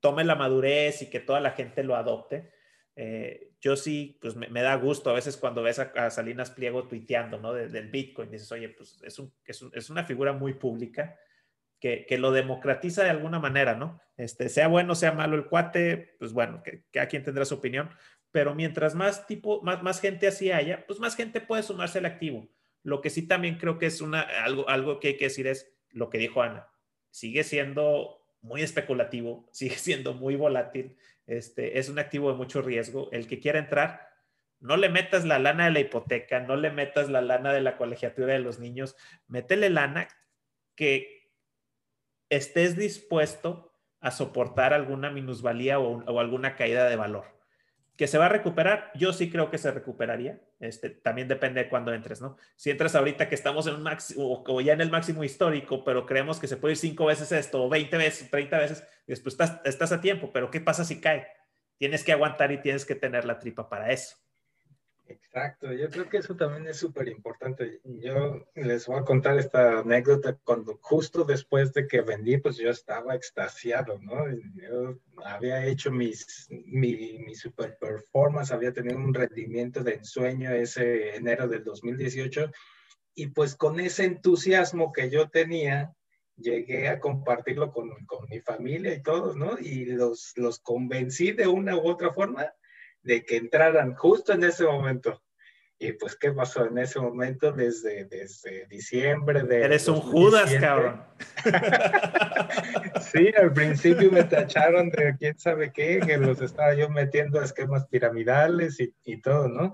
tome la madurez y que toda la gente lo adopte. Eh, yo sí, pues me, da gusto a veces cuando ves a, a Salinas Pliego tuiteando, ¿no? De- del Bitcoin, dices, oye, pues es, un, es, un- es una figura muy pública que, que lo democratiza de alguna manera, ¿no? Este, sea bueno, sea malo el cuate, pues bueno, que, cada quien tendrá su opinión, pero mientras más tipo, más, más gente así haya, pues más gente puede sumarse al activo. Lo que sí también creo que es una, algo, algo que hay que decir es lo que dijo Ana, sigue siendo muy especulativo, sigue siendo muy volátil, este, es un activo de mucho riesgo. El que quiera entrar, no le metas la lana de la hipoteca, no le metas la lana de la colegiatura de los niños, métele lana que estés dispuesto a soportar alguna minusvalía o, o alguna caída de valor. ¿Que se va a recuperar? Yo sí creo que se recuperaría. Este, también depende de cuándo entres, ¿no? Si entras ahorita que estamos en un máximo o, ya en el máximo histórico, pero creemos que se puede ir cinco veces esto o 20 veces, 30 veces, después estás, estás a tiempo, pero ¿qué pasa si cae? Tienes que aguantar y tienes que tener la tripa para eso. Exacto, yo creo que eso también es súper importante. Yo les voy a contar esta anécdota cuando justo después de que vendí, pues yo estaba extasiado, ¿no? Yo había hecho mis, mi, mi super performance, había tenido un rendimiento de ensueño ese enero del 2018 y pues con ese entusiasmo que yo tenía, llegué a compartirlo con, con mi familia y todos, ¿no? Y los, los convencí de una u otra forma de que entraran justo en ese momento. Y pues, ¿qué pasó en ese momento? Desde, desde diciembre de... Eres un Judas, cabrón. sí, al principio me tacharon de quién sabe qué, que los estaba yo metiendo a esquemas piramidales y, y todo, ¿no?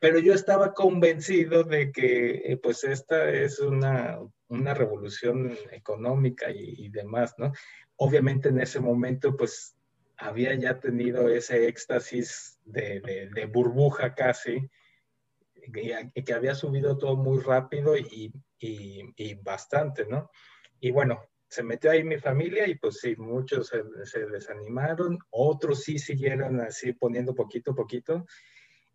Pero yo estaba convencido de que, pues, esta es una, una revolución económica y, y demás, ¿no? Obviamente en ese momento, pues, había ya tenido ese éxtasis de, de, de burbuja casi, que, que, había subido todo muy rápido y, y, y, bastante, ¿no? Y bueno, se metió ahí mi familia y pues sí, muchos se, se desanimaron, otros sí siguieron así poniendo poquito a poquito.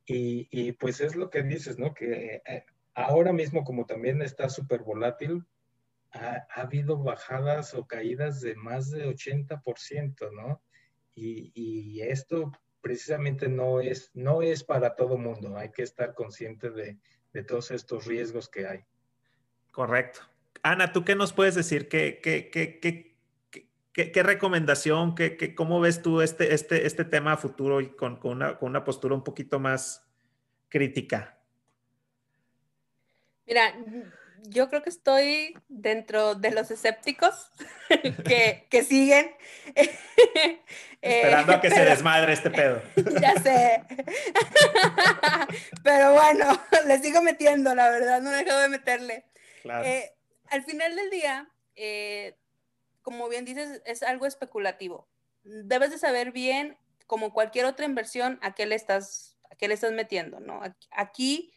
Y, y, pues es lo que dices, ¿no? Que eh, ahora mismo como también está súper volátil, ha, ha, habido bajadas o caídas de más de 80%, ¿no? Y, y, esto precisamente no es, no es para todo mundo. Hay que estar consciente de, de todos estos riesgos que hay. Correcto. Ana, ¿tú qué nos puedes decir? ¿Qué, qué, qué, qué, qué, qué recomendación? ¿Qué, qué, ¿Cómo ves tú este, este, este tema a futuro y con, con, una, con una postura un poquito más crítica? Mira, yo creo que estoy dentro de los escépticos que, que siguen. Esperando a que se desmadre este pedo. Ya sé. Pero bueno, le sigo metiendo, la verdad, no he dejado de meterle. Claro. Eh, al final del día, eh, como bien dices, es algo especulativo. Debes de saber bien, como cualquier otra inversión, a qué le estás, a qué le estás metiendo, ¿no? Aquí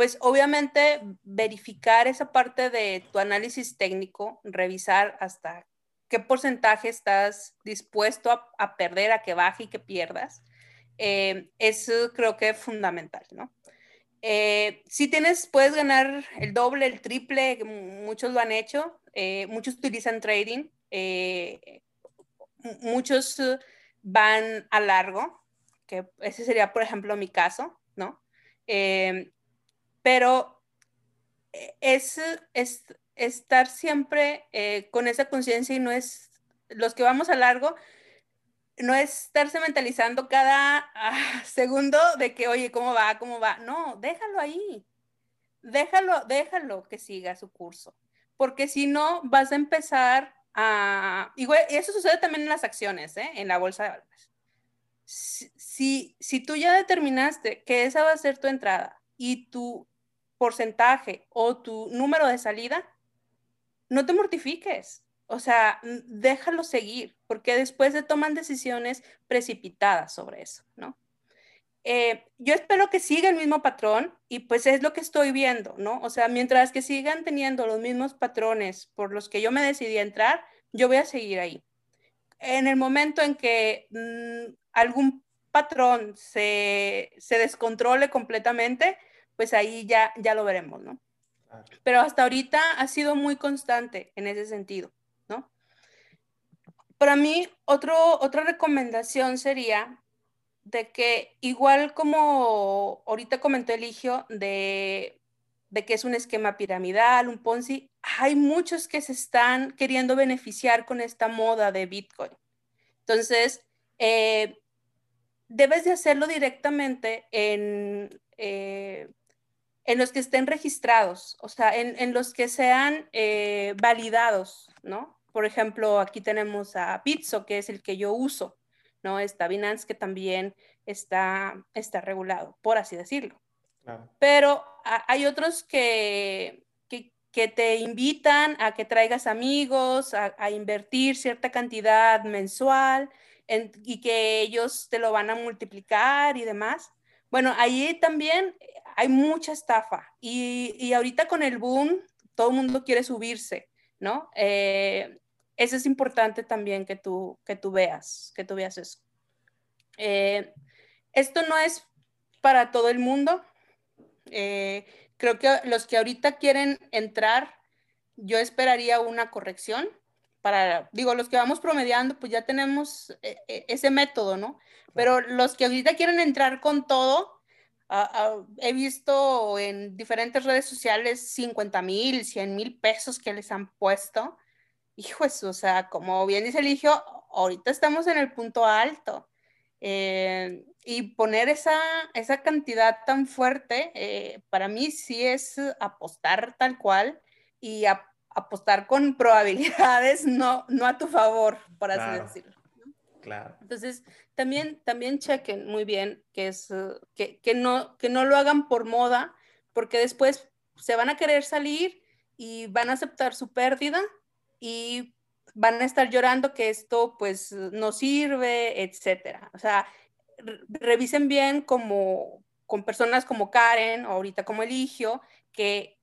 pues obviamente verificar esa parte de tu análisis técnico, revisar hasta qué porcentaje estás dispuesto a, perder, a que baje y que pierdas. eh, es creo que fundamental, ¿no? Eh, si tienes, puedes ganar el doble, el triple, muchos lo han hecho, eh, muchos utilizan trading, muchos van a largo, que ese sería, por ejemplo, mi caso, ¿no? Pero es, es, estar siempre con esa conciencia y no es, los que vamos a largo, no es estarse mentalizando cada ah, segundo de que, oye, ¿cómo va? ¿Cómo va? No, déjalo ahí. Déjalo, déjalo que siga su curso. Porque si no, vas a empezar a... y eso sucede también en las acciones, ¿eh? en la bolsa de valores. Si, si tú ya determinaste que esa va a ser tu entrada y tu porcentaje o tu número de salida, no te mortifiques o sea, déjalo seguir, porque después se toman decisiones precipitadas sobre eso, ¿no? Eh, yo espero que siga el mismo patrón y pues es lo que estoy viendo, ¿no? O sea, mientras que sigan teniendo los mismos patrones por los que yo me decidí a entrar, yo voy a seguir ahí. En el momento en que algún patrón se, se, descontrole completamente, pues ahí ya, ya lo veremos, ¿no? Pero hasta ahorita ha sido muy constante en ese sentido. Para mí, otro, otra recomendación sería de que igual como ahorita comentó Eligio de, de que es un esquema piramidal, un Ponzi, hay muchos que se están queriendo beneficiar con esta moda de Bitcoin. Entonces, eh, debes de hacerlo directamente en, eh, en los que estén registrados, o sea, en, los que sean eh, validados, ¿no? Por ejemplo, aquí tenemos a Bitso, que es el que yo uso, ¿no? Está Binance, que también está, está regulado, por así decirlo. Pero hay otros que, que, te invitan a que traigas amigos, a, invertir cierta cantidad mensual y que ellos te lo van a multiplicar y demás. Bueno, ahí también hay mucha estafa y, y ahorita con el boom, todo el mundo quiere subirse. ¿no? Eh, eso es importante también que tú, que tú veas, que tú veas eso. Eh, esto no es para todo el mundo. Eh, creo que los que ahorita quieren entrar, yo esperaría una corrección para, digo, los que vamos promediando, pues ya tenemos ese método, ¿no? Pero los que ahorita quieren entrar con todo, he visto en diferentes redes sociales 50 mil, 100 mil pesos que les han puesto. Hijo, o sea, como bien dice Eligio, ahorita estamos en el punto alto. Eh, y poner esa, esa cantidad tan fuerte, eh, para mí sí es apostar tal cual y apostar con probabilidades no, no a tu favor, por así decirlo. Claro. Entonces, también, también chequen muy bien que, es, uh, que, que, no, que no lo hagan por moda, porque después se van a querer salir y van a aceptar su pérdida y van a estar llorando que esto pues no sirve, etcétera. O sea, revisen bien como con personas como Karen o ahorita como Eligio, que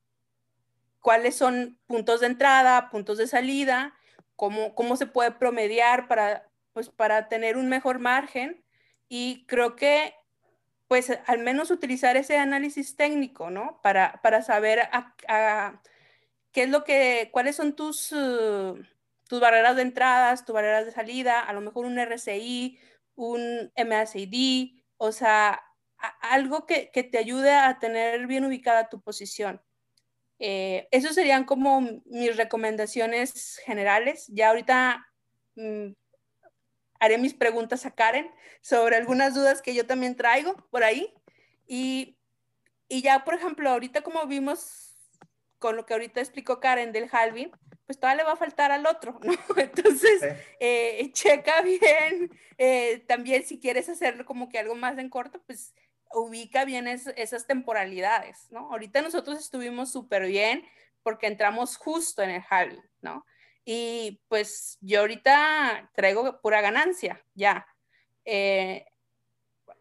cuáles son puntos de entrada, puntos de salida, cómo, cómo se puede promediar para pues para tener un mejor margen y creo que pues al menos utilizar ese análisis técnico, ¿no? Para, para saber qué es lo que, cuáles son tus, uh, tus barreras de entradas, tus barreras de salida, a lo mejor un RSI, un MACD, o sea, algo que, que, te ayude a tener bien ubicada tu posición. Eh, esos serían como mis recomendaciones generales. Ya ahorita mm, haré mis preguntas a Karen sobre algunas dudas que yo también traigo por ahí. Y, y ya, por ejemplo, ahorita como vimos con lo que ahorita explicó Karen del halving, pues todavía le va a faltar al otro, ¿no? Entonces, eh, checa bien, eh, también si quieres hacerlo como que algo más en corto, pues ubica bien esas temporalidades, ¿no? Ahorita nosotros estuvimos súper bien porque entramos justo en el halving, ¿no? Y pues yo ahorita traigo pura ganancia, ya. Eh,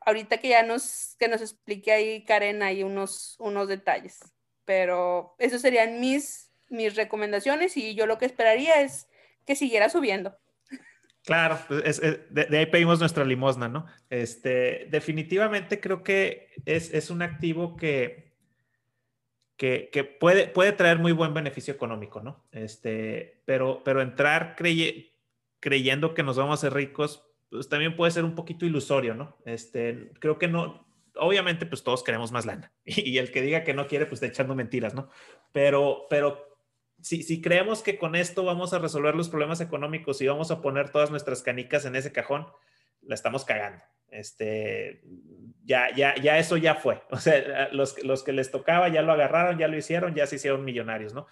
ahorita que ya nos, que nos explique ahí Karen hay unos, unos detalles, pero eso serían mis, mis recomendaciones y yo lo que esperaría es que siguiera subiendo. Claro, pues, de, ahí pedimos nuestra limosna, ¿no? Este, definitivamente creo que es, un activo que, que, puede, puede traer muy buen beneficio económico, ¿no? Este, pero, pero entrar creyendo que nos vamos a ser ricos, pues también puede ser un poquito ilusorio, ¿no? Este, creo que no, obviamente pues todos queremos más lana y, el que diga que no quiere pues está echando mentiras, ¿no? Pero, pero si, creemos que con esto vamos a resolver los problemas económicos y vamos a poner todas nuestras canicas en ese cajón, la estamos cagando. Este, ya, ya, ya eso ya fue. O sea, los, los que les tocaba ya lo agarraron, ya lo hicieron, ya se hicieron millonarios, ¿no?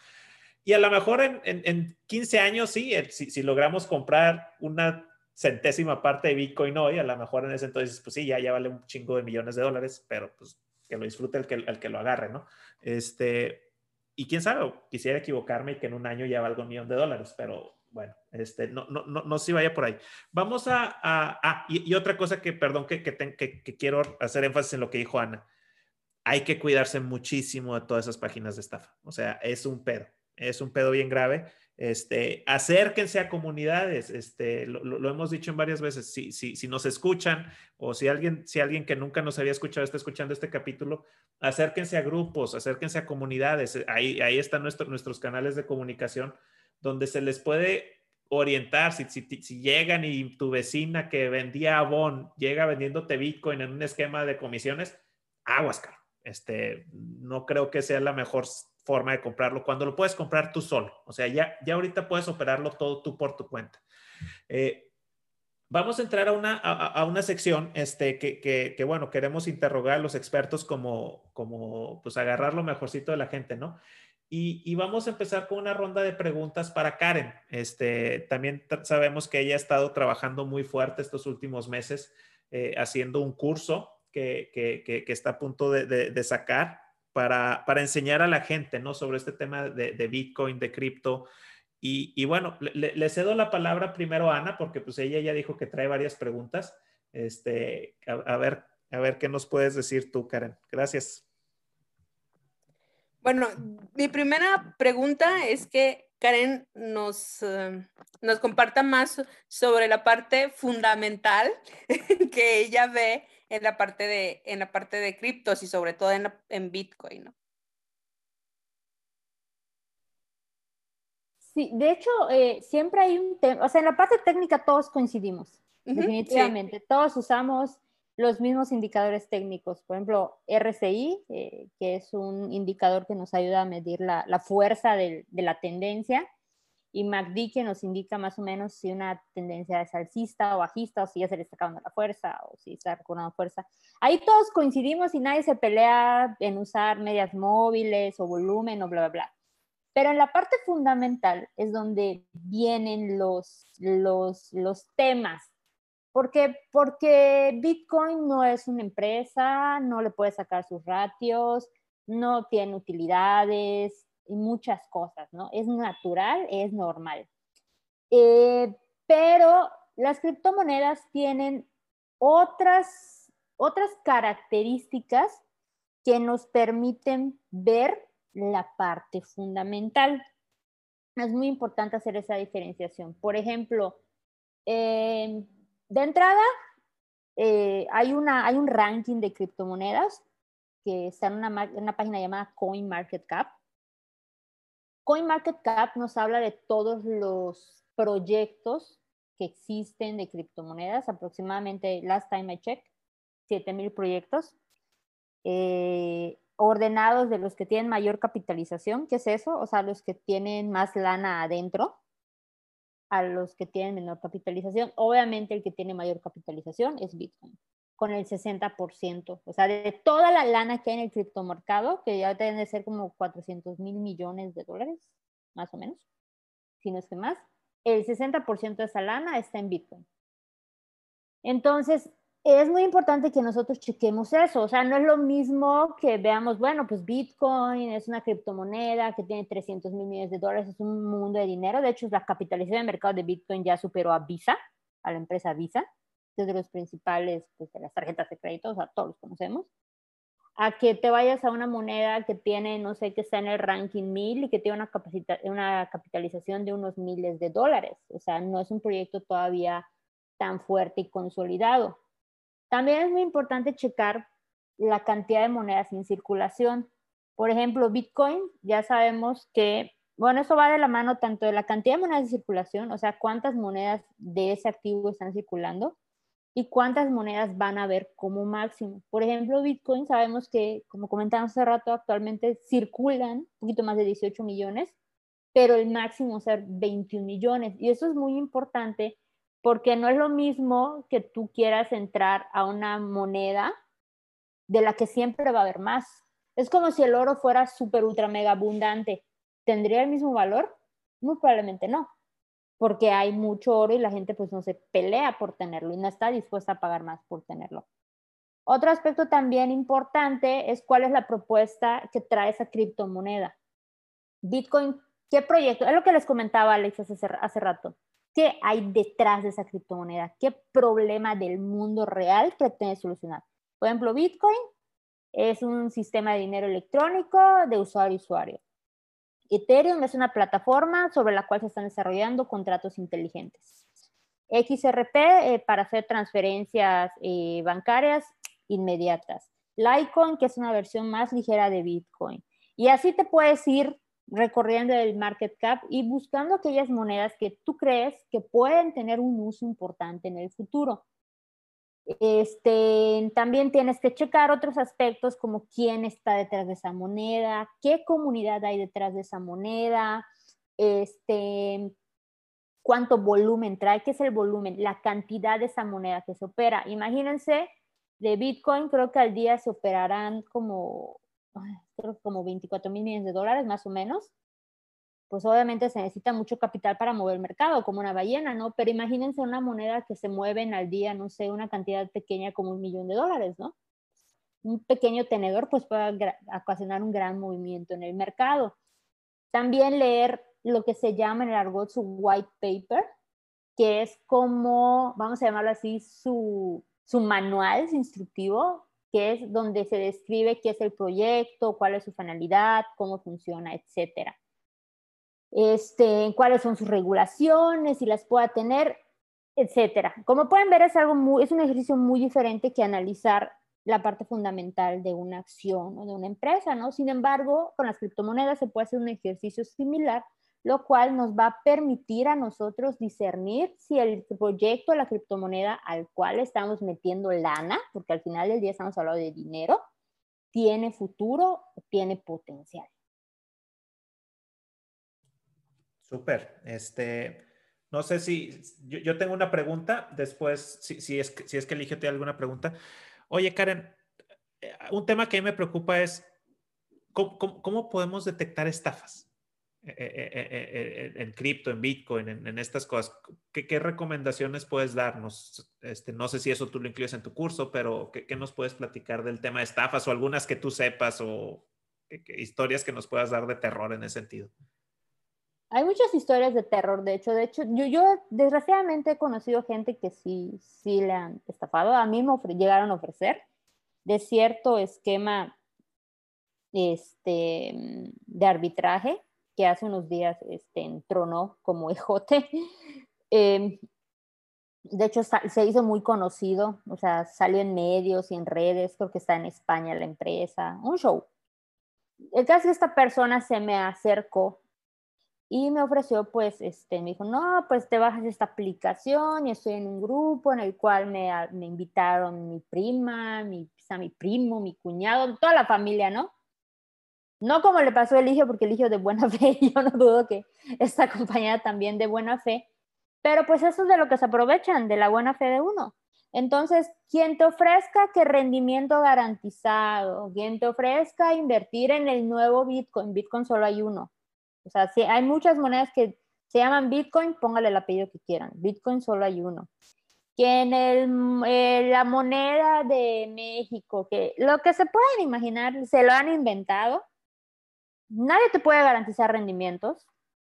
Y a lo mejor en, en, 15 años, sí, si, si, logramos comprar una centésima parte de Bitcoin hoy, a lo mejor en ese entonces, pues sí, ya, ya vale un chingo de millones de dólares, pero pues que lo disfrute el que, el que lo agarre, ¿no? Este, y quién sabe, quisiera equivocarme y que en un año ya valga un millón de dólares, pero bueno, este, no, no, no, no si vaya por ahí. Vamos a, ah, y, otra cosa que, perdón, que, que, que, quiero hacer énfasis en lo que dijo Ana. Hay que cuidarse muchísimo de todas esas páginas de estafa. O sea, es un pedo, es un pedo bien grave este, acérquense a comunidades, este, lo, hemos dicho en varias veces, si, si, si, nos escuchan o si alguien, si alguien que nunca nos había escuchado está escuchando este capítulo, acérquense a grupos, acérquense a comunidades, ahí, ahí están nuestros canales de comunicación donde se les puede orientar, si, llegan y tu vecina que vendía Avon llega vendiéndote Bitcoin en un esquema de comisiones, aguas, caro. Este, no creo que sea la mejor forma de comprarlo cuando lo puedes comprar tú solo. O sea, ya, ya ahorita puedes operarlo todo tú por tu cuenta. Eh, vamos a entrar a una, a, una sección este, que, que, bueno, queremos interrogar a los expertos como, como, pues, agarrar lo mejorcito de la gente, ¿no? Y, vamos a empezar con una ronda de preguntas para Karen. Este, también sabemos que ella ha estado trabajando muy fuerte estos últimos meses, eh, haciendo un curso que, está a punto de, sacar para, enseñar a la gente, ¿no? Sobre este tema de, Bitcoin, de cripto. Y, bueno, le, cedo la palabra primero a Ana, porque pues ella ya dijo que trae varias preguntas. Este, a, ver, a ver qué nos puedes decir tú, Karen. Gracias. Bueno, mi primera pregunta es que Karen nos, eh, nos comparta más sobre la parte fundamental que ella ve en la parte de, en la parte de criptos y sobre todo en, en Bitcoin, ¿no? Sí, de hecho, eh, siempre hay un tema, o sea, en la parte técnica todos coincidimos, definitivamente. Todos usamos los mismos indicadores técnicos. Por ejemplo, RCI, eh, que es un indicador que nos ayuda a medir la, fuerza de, la tendencia y MACD que nos indica más o menos si una tendencia es alcista o bajista o si ya se le está acabando la fuerza o si está recuperando fuerza. Ahí todos coincidimos y nadie se pelea en usar medias móviles o volumen o bla, bla, bla. Pero en la parte fundamental es donde vienen los, los temas. Porque, porque Bitcoin no es una empresa, no le puede sacar sus ratios, no tiene utilidades, y muchas cosas, ¿no? Es natural, es normal. Eh, pero las criptomonedas tienen otras, otras características que nos permiten ver la parte fundamental. Es muy importante hacer esa diferenciación. Por ejemplo, eh, de entrada, eh, hay, una, hay un ranking de criptomonedas que está en una, en una página llamada CoinMarketCap. CoinMarketCap nos habla de todos los proyectos que existen de criptomonedas, aproximadamente, last time I checked, 7000 proyectos, eh, ordenados de los que tienen mayor capitalización, ¿qué es eso? O sea, los que tienen más lana adentro, a los que tienen menor capitalización. Obviamente el que tiene mayor capitalización es Bitcoin con el 60%. O sea, de toda la lana que hay en el criptomercado, que ya deben de ser como 400 mil millones de dólares, más o menos, si no es que más, el 60% de esa lana está en Bitcoin. Entonces, es muy importante que nosotros chequemos eso. O sea, no es lo mismo que veamos, bueno, pues Bitcoin es una criptomoneda que tiene 300 mil millones de dólares, es un mundo de dinero. De hecho, la capitalización de mercado de Bitcoin ya superó a Visa, a la empresa Visa de los principales pues, de las tarjetas de crédito, o sea, todos los conocemos. a que te vayas a una moneda que tiene, no sé, que está en el ranking mil y que tiene una, una capitalización de unos miles de dólares. O sea, no es un proyecto todavía tan fuerte y consolidado. También es muy importante checar la cantidad de monedas en circulación. Por ejemplo, Bitcoin, ya sabemos que, bueno, eso va de la mano tanto de la cantidad de monedas en circulación, o sea, cuántas monedas de ese activo están circulando, y cuántas monedas van a haber como máximo. Por ejemplo, Bitcoin, sabemos que, como comentamos hace rato, actualmente circulan un poquito más de 18 millones, pero el máximo es 21 millones. Y eso es muy importante porque no es lo mismo que tú quieras entrar a una moneda de la que siempre va a haber más. Es como si el oro fuera súper, ultra, mega abundante. ¿Tendría el mismo valor? Muy probablemente no porque hay mucho oro y la gente pues no se pelea por tenerlo y no está dispuesta a pagar más por tenerlo. Otro aspecto también importante es cuál es la propuesta que trae esa criptomoneda. Bitcoin, ¿qué proyecto? Es lo que les comentaba Alex hace, hace rato. ¿Qué hay detrás de esa criptomoneda? ¿Qué problema del mundo real pretende solucionar? Por ejemplo, Bitcoin es un sistema de dinero electrónico de usuario a usuario. Ethereum es una plataforma sobre la cual se están desarrollando contratos inteligentes. XRP eh, para hacer transferencias eh, bancarias inmediatas. Litecoin, que es una versión más ligera de Bitcoin. Y así te puedes ir recorriendo el market cap y buscando aquellas monedas que tú crees que pueden tener un uso importante en el futuro. Este, también tienes que checar otros aspectos como quién está detrás de esa moneda, qué comunidad hay detrás de esa moneda, este, cuánto volumen trae, qué es el volumen, la cantidad de esa moneda que se opera. Imagínense, de Bitcoin creo que al día se operarán como, como 24 mil millones de dólares más o menos pues obviamente se necesita mucho capital para mover el mercado, como una ballena, ¿no? Pero imagínense una moneda que se mueve al día, no sé, una cantidad pequeña como un millón de dólares, ¿no? Un pequeño tenedor pues puede ocasionar un gran movimiento en el mercado. También leer lo que se llama en el argot su white paper, que es como, vamos a llamarlo así, su, su manual instructivo, que es donde se describe qué es el proyecto, cuál es su finalidad, cómo funciona, etcétera este, cuáles son sus regulaciones, si las pueda tener, etcétera. Como pueden ver, es, algo muy, es un ejercicio muy diferente que analizar la parte fundamental de una acción o de una empresa, ¿no? Sin embargo, con las criptomonedas se puede hacer un ejercicio similar, lo cual nos va a permitir a nosotros discernir si el proyecto, la criptomoneda al cual estamos metiendo lana, porque al final del día estamos hablando de dinero, tiene futuro tiene potencial. Súper. Este, no sé si yo, tengo una pregunta, después, si, si, es, si es que Eligio tiene alguna pregunta. Oye, Karen, eh, un tema que me preocupa es cómo, podemos detectar estafas eh, eh, en cripto, en Bitcoin, en, estas cosas. ¿Qué, recomendaciones puedes darnos? Este, no sé si eso tú lo incluyes en tu curso, pero ¿qué, qué nos puedes platicar del tema de estafas o algunas que tú sepas o historias que nos puedas dar de terror en ese sentido? Hay muchas historias de terror, de hecho. De hecho, yo, yo desgraciadamente he conocido gente que sí, sí le han estafado. A mí me llegaron a ofrecer de cierto esquema este, de arbitraje que hace unos días este, entronó como ejote. Em, de hecho, se hizo muy conocido, o sea, salió en medios y en redes, creo que está en España la empresa, un show. El caso es que esta persona se me acercó y me ofreció, pues, este, me dijo, no, pues te bajas esta aplicación y estoy en un grupo en el cual me, me invitaron mi prima, mi, mi primo, mi cuñado, toda la familia, ¿no? No como le pasó a Eligio, porque Eligio de buena fe, yo no dudo que está acompañada también de buena fe, pero pues eso es de lo que se aprovechan, de la buena fe de uno. Entonces, quien te ofrezca que rendimiento garantizado, quien te ofrezca invertir en el nuevo Bitcoin, Bitcoin solo hay uno, o sea, si hay muchas monedas que se llaman Bitcoin, póngale el apellido que quieran. Bitcoin solo hay uno. Que en el, eh, la moneda de México, que lo que se pueden imaginar, se lo han inventado. Nadie te puede garantizar rendimientos.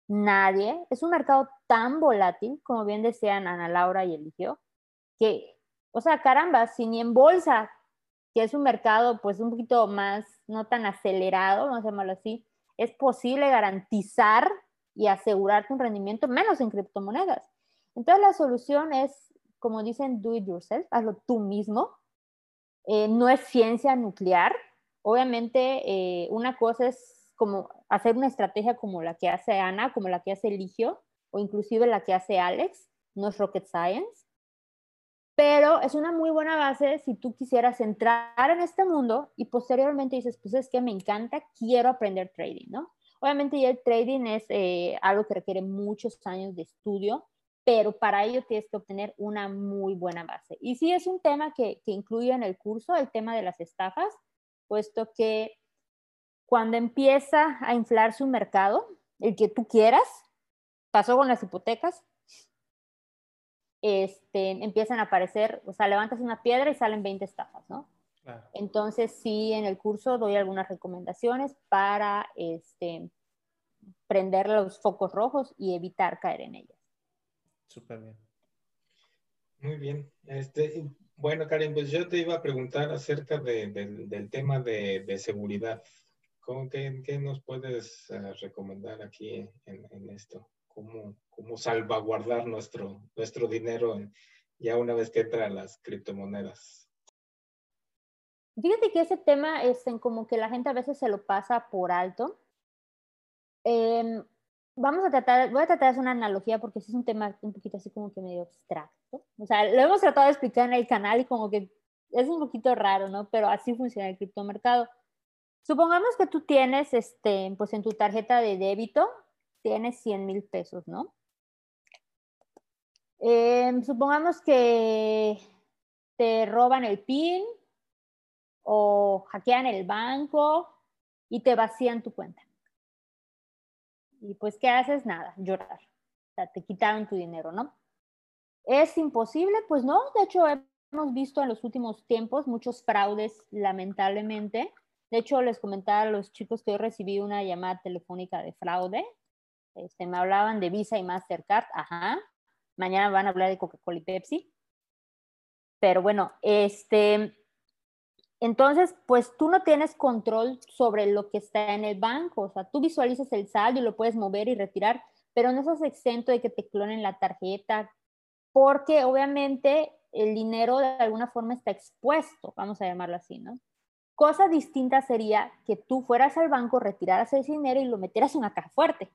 Nadie. Es un mercado tan volátil, como bien decían Ana Laura y Eligio, que, o sea, caramba, si ni en bolsa que es un mercado pues un poquito más, no tan acelerado, vamos a llamarlo así, es posible garantizar y asegurarte un rendimiento menos en criptomonedas. Entonces la solución es, como dicen, do it yourself, hazlo tú mismo. Eh, no es ciencia nuclear. Obviamente, eh, una cosa es como hacer una estrategia como la que hace Ana, como la que hace Eligio, o inclusive la que hace Alex, no es rocket science pero es una muy buena base si tú quisieras entrar en este mundo y posteriormente dices, pues es que me encanta, quiero aprender trading, ¿no? Obviamente ya el trading es eh, algo que requiere muchos años de estudio, pero para ello tienes que obtener una muy buena base. Y sí es un tema que, que incluye en el curso, el tema de las estafas, puesto que cuando empieza a inflarse un mercado, el que tú quieras, pasó con las hipotecas, este, empiezan a aparecer, o sea, levantas una piedra y salen 20 estafas, ¿no? Entonces, sí, en el curso doy algunas recomendaciones para este, prender los focos rojos y evitar caer en ellas. Súper bien. Muy bien. Este, bueno, Karen, pues yo te iba a preguntar acerca del tema de, seguridad. ¿Cómo, qué, qué, nos puedes eh, recomendar aquí en esto? cómo, salvaguardar nuestro, nuestro dinero ya una vez que entran las criptomonedas. Fíjate que ese tema es en como que la gente a veces se lo pasa por alto. Em, vamos a tratar, voy a tratar de hacer una analogía porque es un tema un poquito así como que medio abstracto. O sea, lo hemos tratado de explicar en el canal y como que es un poquito raro, ¿no? Pero así funciona el criptomercado. Supongamos que tú tienes, este, pues en tu tarjeta de débito, tienes 100 mil pesos, ¿no? Em, supongamos que te roban el PIN o hackean el banco y te vacían tu cuenta. Y pues, ¿qué haces? Nada, llorar. O sea, te quitaron tu dinero, ¿no? ¿Es imposible? Pues no, de hecho hemos visto en los últimos tiempos muchos fraudes, lamentablemente. De hecho, les comentaba a los chicos que hoy recibí una llamada telefónica de fraude este, me hablaban de Visa y Mastercard, ajá. Mañana van a hablar de Coca-Cola y Pepsi. Pero bueno, este, entonces, pues tú no tienes control sobre lo que está en el banco. O sea, tú visualizas el saldo y lo puedes mover y retirar, pero no estás exento de que te clonen la tarjeta, porque obviamente el dinero de alguna forma está expuesto, vamos a llamarlo así, ¿no? Cosa distinta sería que tú fueras al banco, retiraras ese dinero y lo metieras en una caja fuerte.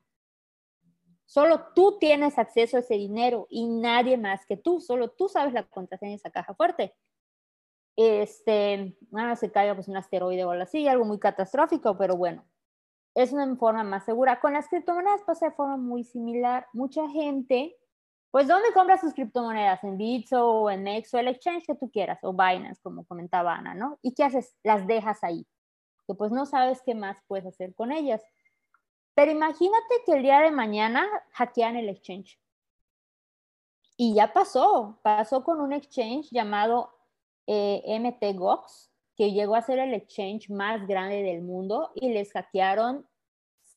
Solo tú tienes acceso a ese dinero y nadie más que tú. Solo tú sabes la contraseña de esa caja fuerte. Este, nada, se caiga pues un asteroide o algo así, algo muy catastrófico, pero bueno, es una forma más segura. Con las criptomonedas pasa de forma muy similar. Mucha gente, pues, ¿dónde compras sus criptomonedas? En Bitso o en Nexo, el exchange que tú quieras, o Binance, como comentaba Ana, ¿no? ¿Y qué haces? Las dejas ahí, que pues no sabes qué más puedes hacer con ellas. Pero imagínate que el día de mañana hackean el exchange. Y ya pasó, pasó con un exchange llamado eh, MTGOX, que llegó a ser el exchange más grande del mundo y les hackearon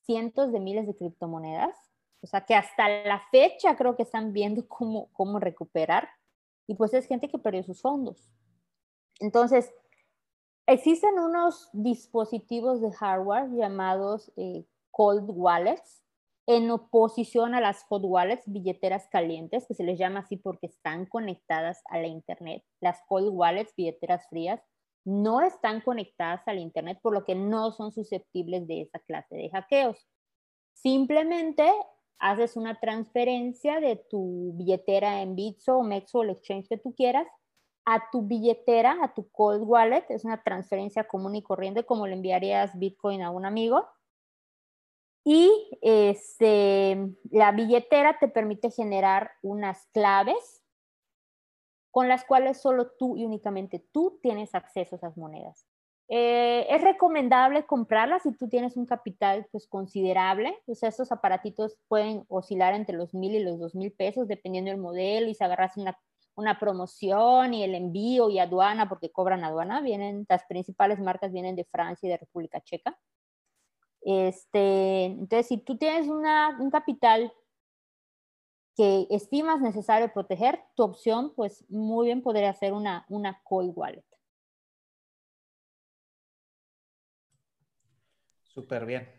cientos de miles de criptomonedas. O sea que hasta la fecha creo que están viendo cómo, cómo recuperar. Y pues es gente que perdió sus fondos. Entonces, existen unos dispositivos de hardware llamados eh, cold wallets en oposición a las hot wallets, billeteras calientes, que se les llama así porque están conectadas a la Internet. Las cold wallets, billeteras frías, no están conectadas al Internet, por lo que no son susceptibles de esa clase de hackeos. Simplemente haces una transferencia de tu billetera en Bitso o Mexo o el exchange que tú quieras a tu billetera, a tu cold wallet. Es una transferencia común y corriente como le enviarías Bitcoin a un amigo y este, la billetera te permite generar unas claves con las cuales solo tú y únicamente tú tienes acceso a esas monedas. Eh, es recomendable comprarlas si tú tienes un capital pues considerable. Pues estos aparatitos pueden oscilar entre los mil y los dos mil pesos dependiendo del modelo y si agarras una, una promoción y el envío y aduana porque cobran aduana. Vienen, las principales marcas vienen de Francia y de República Checa. Este, entonces, si tú tienes un capital que estimas necesario proteger, tu opción, pues muy bien podría ser una, una cold wallet. Súper bien,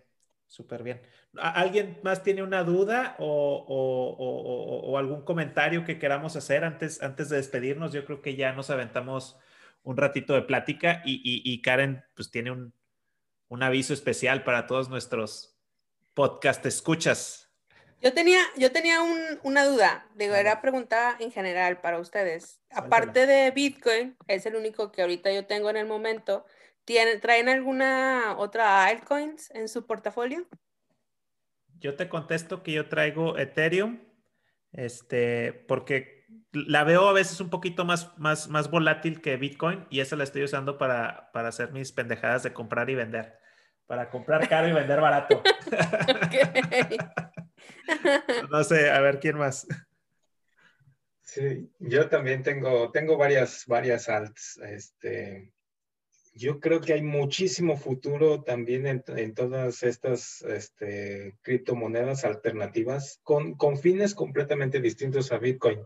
súper bien. ¿Alguien más tiene una duda o, algún comentario que queramos hacer antes, antes de despedirnos? Yo creo que ya nos aventamos un ratito de plática y, Karen pues tiene un, un, aviso especial para todos nuestros podcast escuchas. Yo tenía, yo tenía una duda, digo, era pregunta en general para ustedes. Aparte de Bitcoin, es el único que ahorita yo tengo en el momento. ¿Tienen, ¿Traen alguna otra altcoins en su portafolio? Yo te contesto que yo traigo Ethereum, este, porque la veo a veces un poquito más, más, más volátil que Bitcoin y esa la estoy usando para, para hacer mis pendejadas de comprar y vender. Para comprar caro y vender barato. no sé, a ver, ¿quién más? Sí, yo también tengo, tengo varias, varias alts. Este, yo creo que hay muchísimo futuro también en, todas estas este, criptomonedas alternativas con, con fines completamente distintos a Bitcoin.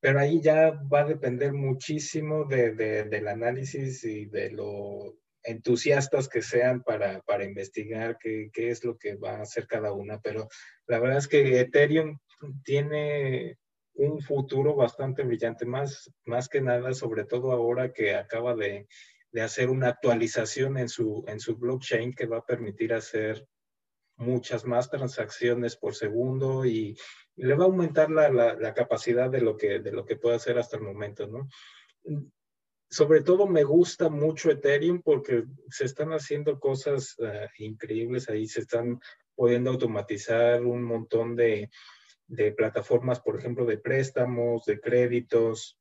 Pero ahí ya va a depender muchísimo de, del análisis y de lo entusiastas que sean para, para investigar qué, qué, es lo que va a hacer cada una. Pero la verdad es que Ethereum tiene un futuro bastante brillante, más, más que nada, sobre todo ahora que acaba de, de hacer una actualización en su, en su blockchain que va a permitir hacer muchas más transacciones por segundo y, le va a aumentar la, la, capacidad de lo, que, de lo que puede hacer hasta el momento, ¿no? sobre todo me gusta mucho Ethereum porque se están haciendo cosas uh, increíbles ahí, se están pudiendo automatizar un montón de, de, plataformas, por ejemplo, de préstamos, de créditos,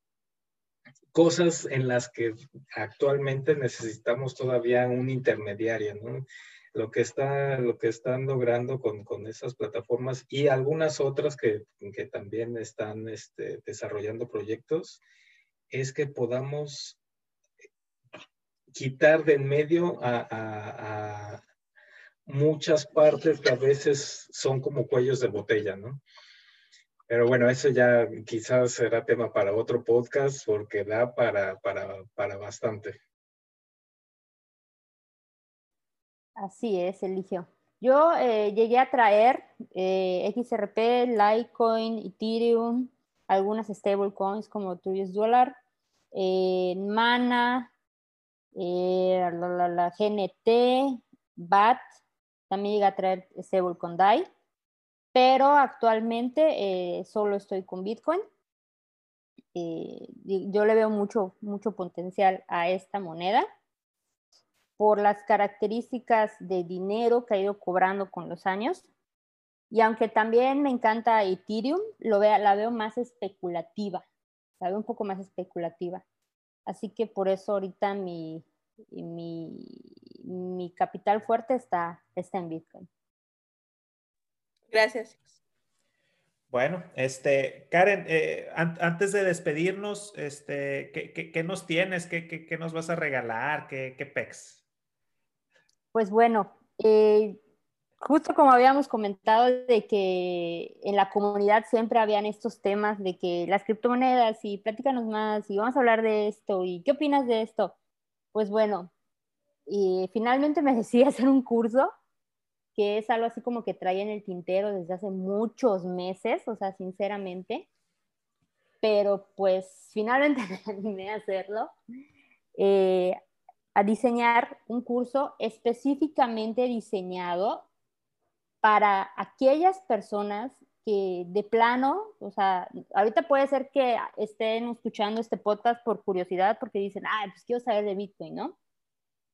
cosas en las que actualmente necesitamos todavía un intermediario, ¿no? Lo que, está, lo que están logrando con, con esas plataformas y algunas otras que, que también están este, desarrollando proyectos, es que podamos quitar de en medio a, muchas partes que a veces son como cuellos de botella, ¿no? Pero bueno, eso ya quizás será tema para otro podcast porque da para, para, bastante. Así es, Eligio. Yo eh, llegué a traer eh, XRP, Litecoin, Ethereum, algunas stablecoins como Tuyos Dollar, eh, Mana, eh, la, GNT, BAT, también llega a traer con DAI, pero actualmente eh, solo estoy con Bitcoin. yo le veo mucho, mucho potencial a esta moneda por las características de dinero que ha ido cobrando con los años. Y aunque también me encanta Ethereum, lo la veo más especulativa la un poco más especulativa. Así que por eso ahorita mi, mi, mi capital fuerte está, está en Bitcoin. Gracias. Bueno, este, Karen, eh, antes de despedirnos, este, ¿qué, qué, nos tienes? ¿Qué, ¿Qué, nos vas a regalar? ¿Qué, qué pex? Pues bueno, eh, justo como habíamos comentado de que en la comunidad siempre habían estos temas de que las criptomonedas y platícanos más y vamos a hablar de esto y qué opinas de esto. Pues bueno, y finalmente me decidí hacer un curso que es algo así como que traía en el tintero desde hace muchos meses, o sea, sinceramente, pero pues finalmente me animé a hacerlo, eh, a diseñar un curso específicamente diseñado para aquellas personas que de plano, o sea, ahorita puede ser que estén escuchando este podcast por curiosidad porque dicen, ah, pues quiero saber de Bitcoin, ¿no?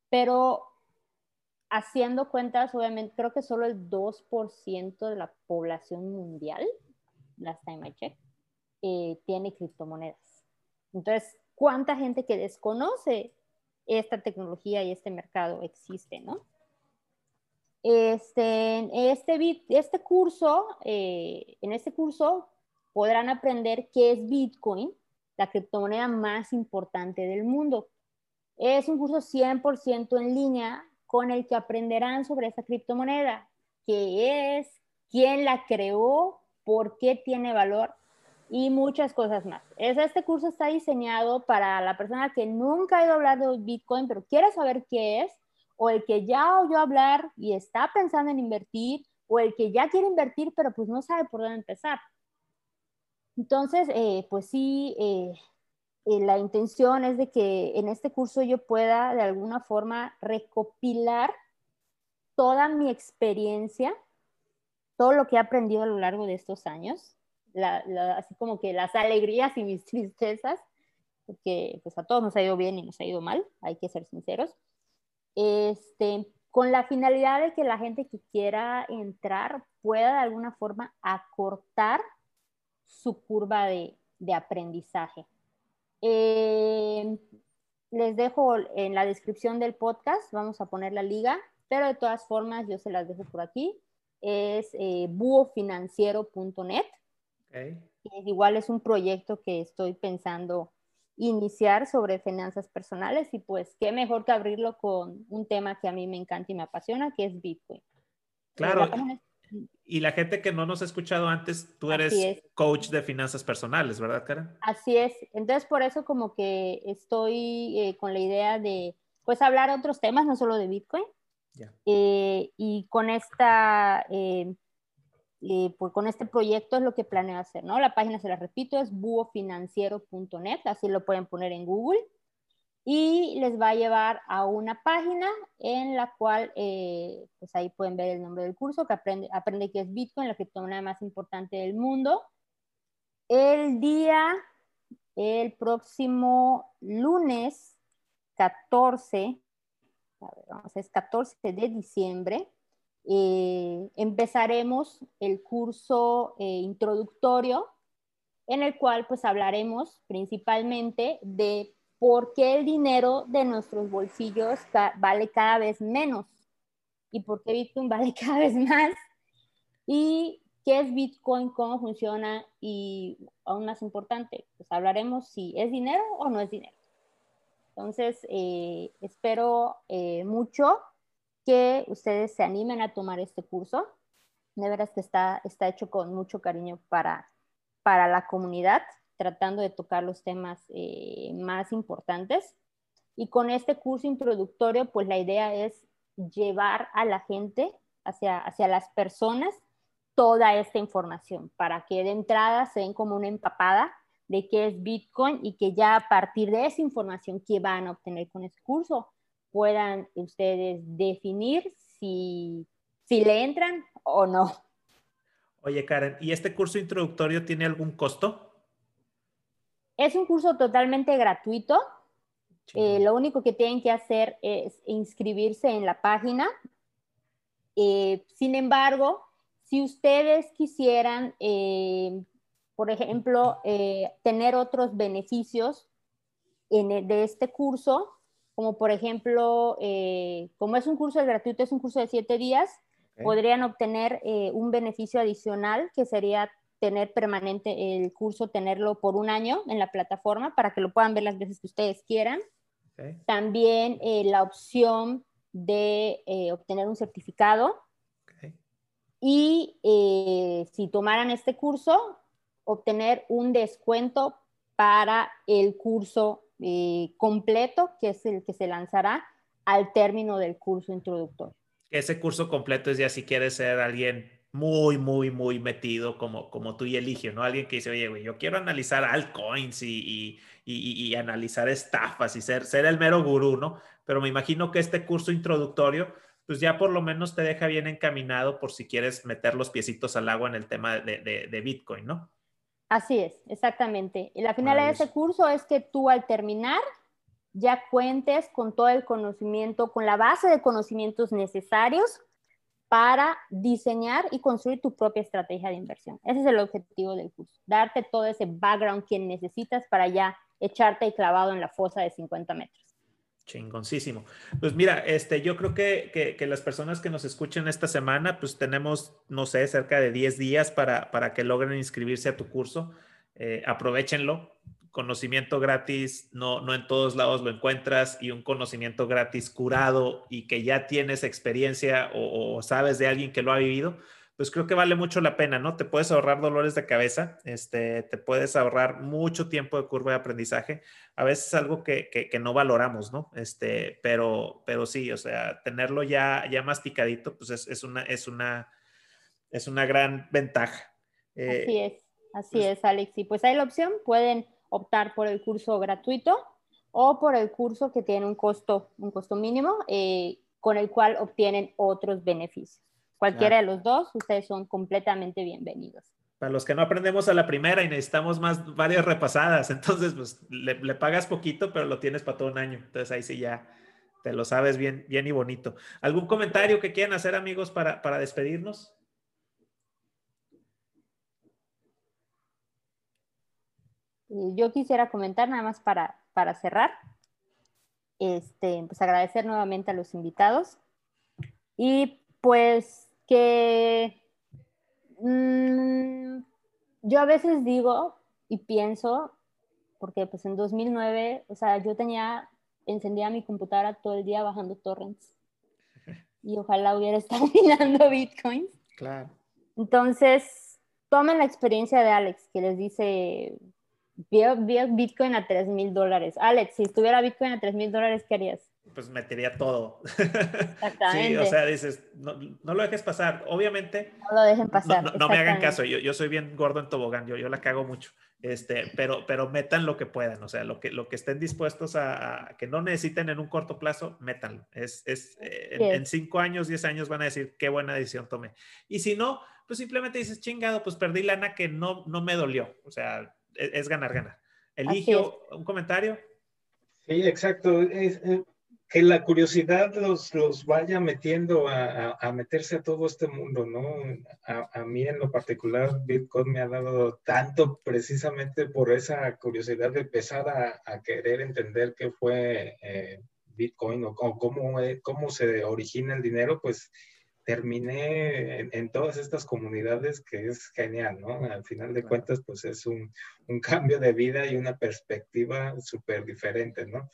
Pero haciendo cuentas, obviamente, creo que solo el 2% de la población mundial, last time I checked, eh, tiene criptomonedas. Entonces, ¿cuánta gente que desconoce esta tecnología y este mercado existe, no? Este, este, este curso, eh, en este curso podrán aprender qué es Bitcoin, la criptomoneda más importante del mundo. Es un curso 100% en línea con el que aprenderán sobre esta criptomoneda, qué es, quién la creó, por qué tiene valor y muchas cosas más. Este curso está diseñado para la persona que nunca ha ido a hablar de Bitcoin, pero quiere saber qué es o el que ya oyó hablar y está pensando en invertir, o el que ya quiere invertir, pero pues no sabe por dónde empezar. Entonces, eh, pues sí, eh, eh, la intención es de que en este curso yo pueda de alguna forma recopilar toda mi experiencia, todo lo que he aprendido a lo largo de estos años, así como que las alegrías y mis tristezas, porque pues a todos nos ha ido bien y nos ha ido mal, hay que ser sinceros, este, con la finalidad de que la gente que quiera entrar pueda de alguna forma acortar su curva de, aprendizaje. Eh, les dejo en la descripción del podcast, vamos a poner la liga, pero de todas formas yo se las dejo por aquí. Es eh, buofinanciero.net. Igual es un proyecto que estoy pensando iniciar sobre finanzas personales y pues qué mejor que abrirlo con un tema que a mí me encanta y me apasiona, que es Bitcoin. Claro. Y la gente que no nos ha escuchado antes, tú eres coach de finanzas personales, ¿verdad, Karen? Así es. Entonces, por eso como que estoy eh, con la idea de, pues, hablar otros temas, no solo de Bitcoin. Eh, y con esta, eh, pues, con este proyecto es lo que planeo hacer, ¿no? La página, se la repito, es buofinanciero.net, así lo pueden poner en Google y les va a llevar a una página en la cual, eh, pues ahí pueden ver el nombre del curso, que aprende, aprende qué es Bitcoin, la criptomoneda más importante del mundo. El día, el próximo lunes 14, a ver, vamos, es 14 de diciembre, eh, empezaremos el curso eh, introductorio en el cual pues hablaremos principalmente de por qué el dinero de nuestros bolsillos vale cada vez menos y por qué Bitcoin vale cada vez más y qué es Bitcoin, cómo funciona y aún más importante, pues hablaremos si es dinero o no es dinero. Entonces, eh, espero eh, mucho que ustedes se animen a tomar este curso. De veras que está, está hecho con mucho cariño para, para la comunidad tratando de tocar los temas eh, más importantes. Y con este curso introductorio, pues la idea es llevar a la gente, hacia, hacia las personas, toda esta información para que de entrada se den como una empapada de qué es Bitcoin y que ya a partir de esa información que van a obtener con este curso puedan ustedes definir si, si le entran o no. Oye, Karen, ¿y este curso introductorio tiene algún costo? Es un curso totalmente gratuito. Eh, lo único que tienen que hacer es inscribirse en la página. Eh, sin embargo, si ustedes quisieran, eh, por ejemplo, tener otros beneficios de este curso, como por ejemplo, como es un curso gratuito, es un curso de siete días, podrían obtener un beneficio adicional que sería tener permanente el curso, tenerlo por un año en la plataforma para que lo puedan ver las veces que ustedes quieran. También eh, la opción de eh, obtener un certificado. Y eh, si tomaran este curso, obtener un descuento para el curso completo, que es el que se lanzará al término del curso introductorio. Ese curso completo es ya si quieres ser alguien muy, muy, muy metido como, como tú y Eligio, ¿no? Alguien que dice, oye, güey, yo quiero analizar altcoins y, y, y, analizar estafas y ser, ser el mero gurú, ¿no? Pero me imagino que este curso introductorio, pues ya por lo menos te deja bien encaminado por si quieres meter los piecitos al agua en el tema de, de, Bitcoin, ¿no? Así es, exactamente. Y la finalidad de ese curso es que tú al terminar ya cuentes con todo el conocimiento, con la base de conocimientos necesarios para diseñar y construir tu propia estrategia de inversión. Ese es el objetivo del curso, darte todo ese background que necesitas para ya echarte clavado en la fosa de 50 metros. Chingoncísimo. Pues mira, este, yo creo que, que, las personas que nos escuchen esta semana, pues tenemos, no sé, cerca de 10 días para, para que logren inscribirse a tu curso. Eh, aprovechenlo conocimiento gratis no, no en todos lados lo encuentras y un conocimiento gratis curado y que ya tienes experiencia o, sabes de alguien que lo ha vivido, pues creo que vale mucho la pena, ¿no? Te puedes ahorrar dolores de cabeza, este, te puedes ahorrar mucho tiempo de curva de aprendizaje. A veces es algo que, que, no valoramos, ¿no? Este, pero, pero sí, o sea, tenerlo ya, ya masticadito, pues es, es una, es, una, es una gran ventaja. Eh, así es, así pues es, Alex. Y pues hay la opción, pueden optar por el curso gratuito o por el curso que tiene un costo, un costo mínimo, eh, con el cual obtienen otros beneficios. Cualquiera de los dos, ustedes son completamente bienvenidos. Para los que no aprendemos a la primera y necesitamos más varias repasadas, entonces pues le, pagas poquito, pero lo tienes para todo un año. Entonces ahí sí ya te lo sabes bien, bien y bonito. ¿Algún comentario que quieran hacer amigos para, para despedirnos? Yo quisiera comentar nada más para, para cerrar. Este, pues agradecer nuevamente a los invitados y pues que mm, yo a veces digo y pienso, porque pues en 2009, o sea, yo tenía, encendía mi computadora todo el día bajando torrents y ojalá hubiera estado minando bitcoins. Claro. Entonces, tomen la experiencia de Alex, que les dice, vio, Bitcoin a 3 mil dólares. Alex, si estuviera Bitcoin a 3 mil dólares, ¿qué harías? pues metería todo. Exactamente. sí, o sea, dices, no, no, lo dejes pasar. Obviamente. No lo dejen pasar. No, me hagan caso, yo, yo, soy bien gordo en tobogán, yo, yo la cago mucho. Este, pero, pero metan lo que puedan, o sea, lo que, lo que estén dispuestos a, que no necesiten en un corto plazo, métanlo. Es, es, eh, en, cinco años, diez años van a decir qué buena decisión tomé. Y si no, pues simplemente dices, chingado, pues perdí lana que no, no me dolió. O sea, es, es ganar, ganar. Eligio un comentario. Sí, exacto. Es, eh, que la curiosidad los, los vaya metiendo a, a, meterse a todo este mundo, ¿no? A, a, mí en lo particular, Bitcoin me ha dado tanto precisamente por esa curiosidad de empezar a, querer entender qué fue eh, Bitcoin o, cómo, eh, cómo se origina el dinero, pues terminé en, en, todas estas comunidades que es genial, ¿no? Al final de cuentas, pues es un, un cambio de vida y una perspectiva súper diferente, ¿no?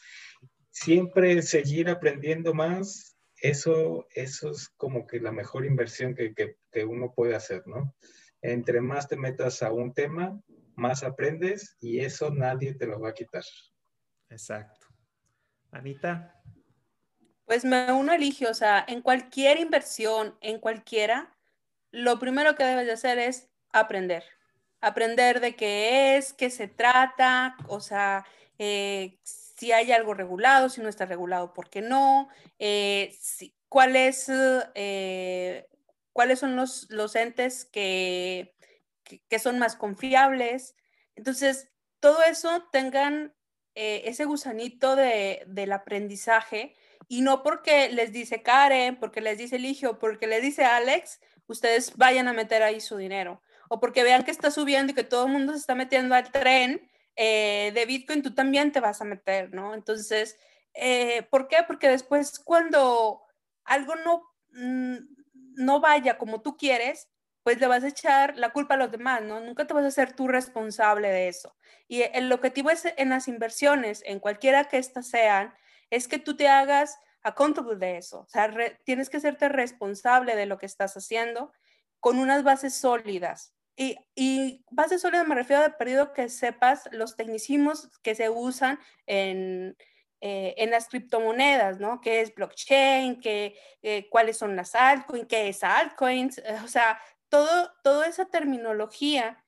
siempre seguir aprendiendo más, eso, eso es como que la mejor inversión que, que, uno puede hacer, ¿no? Entre más te metas a un tema, más aprendes y eso nadie te lo va a quitar. Exacto. Anita. Pues me uno elige, o sea, en cualquier inversión, en cualquiera, lo primero que debes de hacer es aprender. Aprender de qué es, qué se trata, o sea, eh, si hay algo regulado, si no está regulado, ¿por qué no? Eh, ¿cuáles, eh, ¿Cuáles son los, los entes que, que, son más confiables? Entonces, todo eso tengan eh, ese gusanito de, del aprendizaje y no porque les dice Karen, porque les dice Eligio, porque les dice Alex, ustedes vayan a meter ahí su dinero. O porque vean que está subiendo y que todo el mundo se está metiendo al tren eh, de Bitcoin, tú también te vas a meter, ¿no? Entonces, eh, ¿por qué? Porque después cuando algo no, mm, no vaya como tú quieres, pues le vas a echar la culpa a los demás, ¿no? Nunca te vas a ser tú responsable de eso. Y el objetivo es en las inversiones, en cualquiera que éstas sean, es que tú te hagas accountable de eso. O sea, tienes que serte responsable de lo que estás haciendo con unas bases sólidas. Y, y base sólida me refiero al periodo que sepas los tecnicismos que se usan en, eh, en las criptomonedas, ¿no? ¿Qué es blockchain? ¿Qué, eh, ¿Cuáles son las altcoins? ¿Qué es altcoins? O sea, todo, toda esa terminología,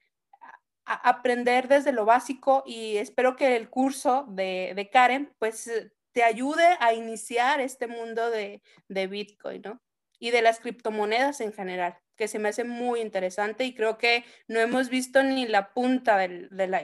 aprender desde lo básico y espero que el curso de, de, Karen, pues, te ayude a iniciar este mundo de, de Bitcoin, ¿no? Y de las criptomonedas en general que se me hace muy interesante y creo que no hemos visto ni la punta del, del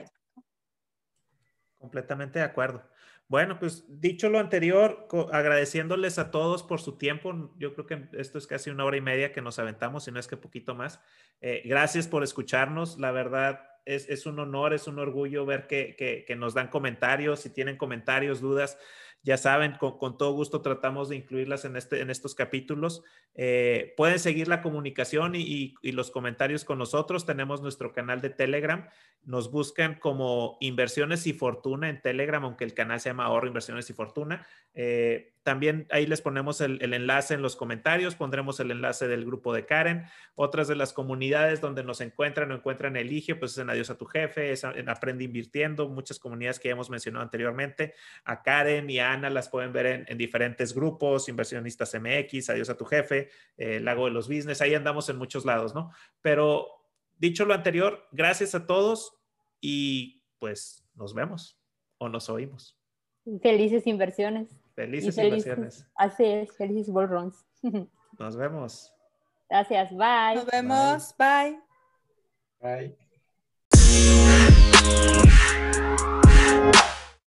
Completamente de acuerdo. Bueno, pues dicho lo anterior, agradeciéndoles a todos por su tiempo. Yo creo que esto es casi una hora y media que nos aventamos, si no es que poquito más. Eh, gracias por escucharnos. La verdad es, es, un honor, es un orgullo ver que, que, que nos dan comentarios. Si tienen comentarios, dudas, ya saben, con, todo gusto tratamos de incluirlas en, este, en estos capítulos. Eh, pueden seguir la comunicación y, los comentarios con nosotros. Tenemos nuestro canal de Telegram. Nos buscan como Inversiones y Fortuna en Telegram, aunque el canal se llama Ahorro, Inversiones y Fortuna. Eh, también ahí les ponemos el, enlace en los comentarios, pondremos el enlace del grupo de Karen. Otras de las comunidades donde nos encuentran o encuentran Eligio, pues es en Adiós a tu Jefe, es en Aprende Invirtiendo, muchas comunidades que ya hemos mencionado anteriormente. A Karen y a Ana las pueden ver en, diferentes grupos, Inversionistas MX, Adiós a tu Jefe, eh, Lago de los Business, ahí andamos en muchos lados, ¿no? Pero dicho lo anterior, gracias a todos y pues nos vemos o nos oímos. Felices inversiones. Felices, inversiones. Así es, felices bull Nos vemos. Gracias, bye. Nos vemos, bye. Bye. bye.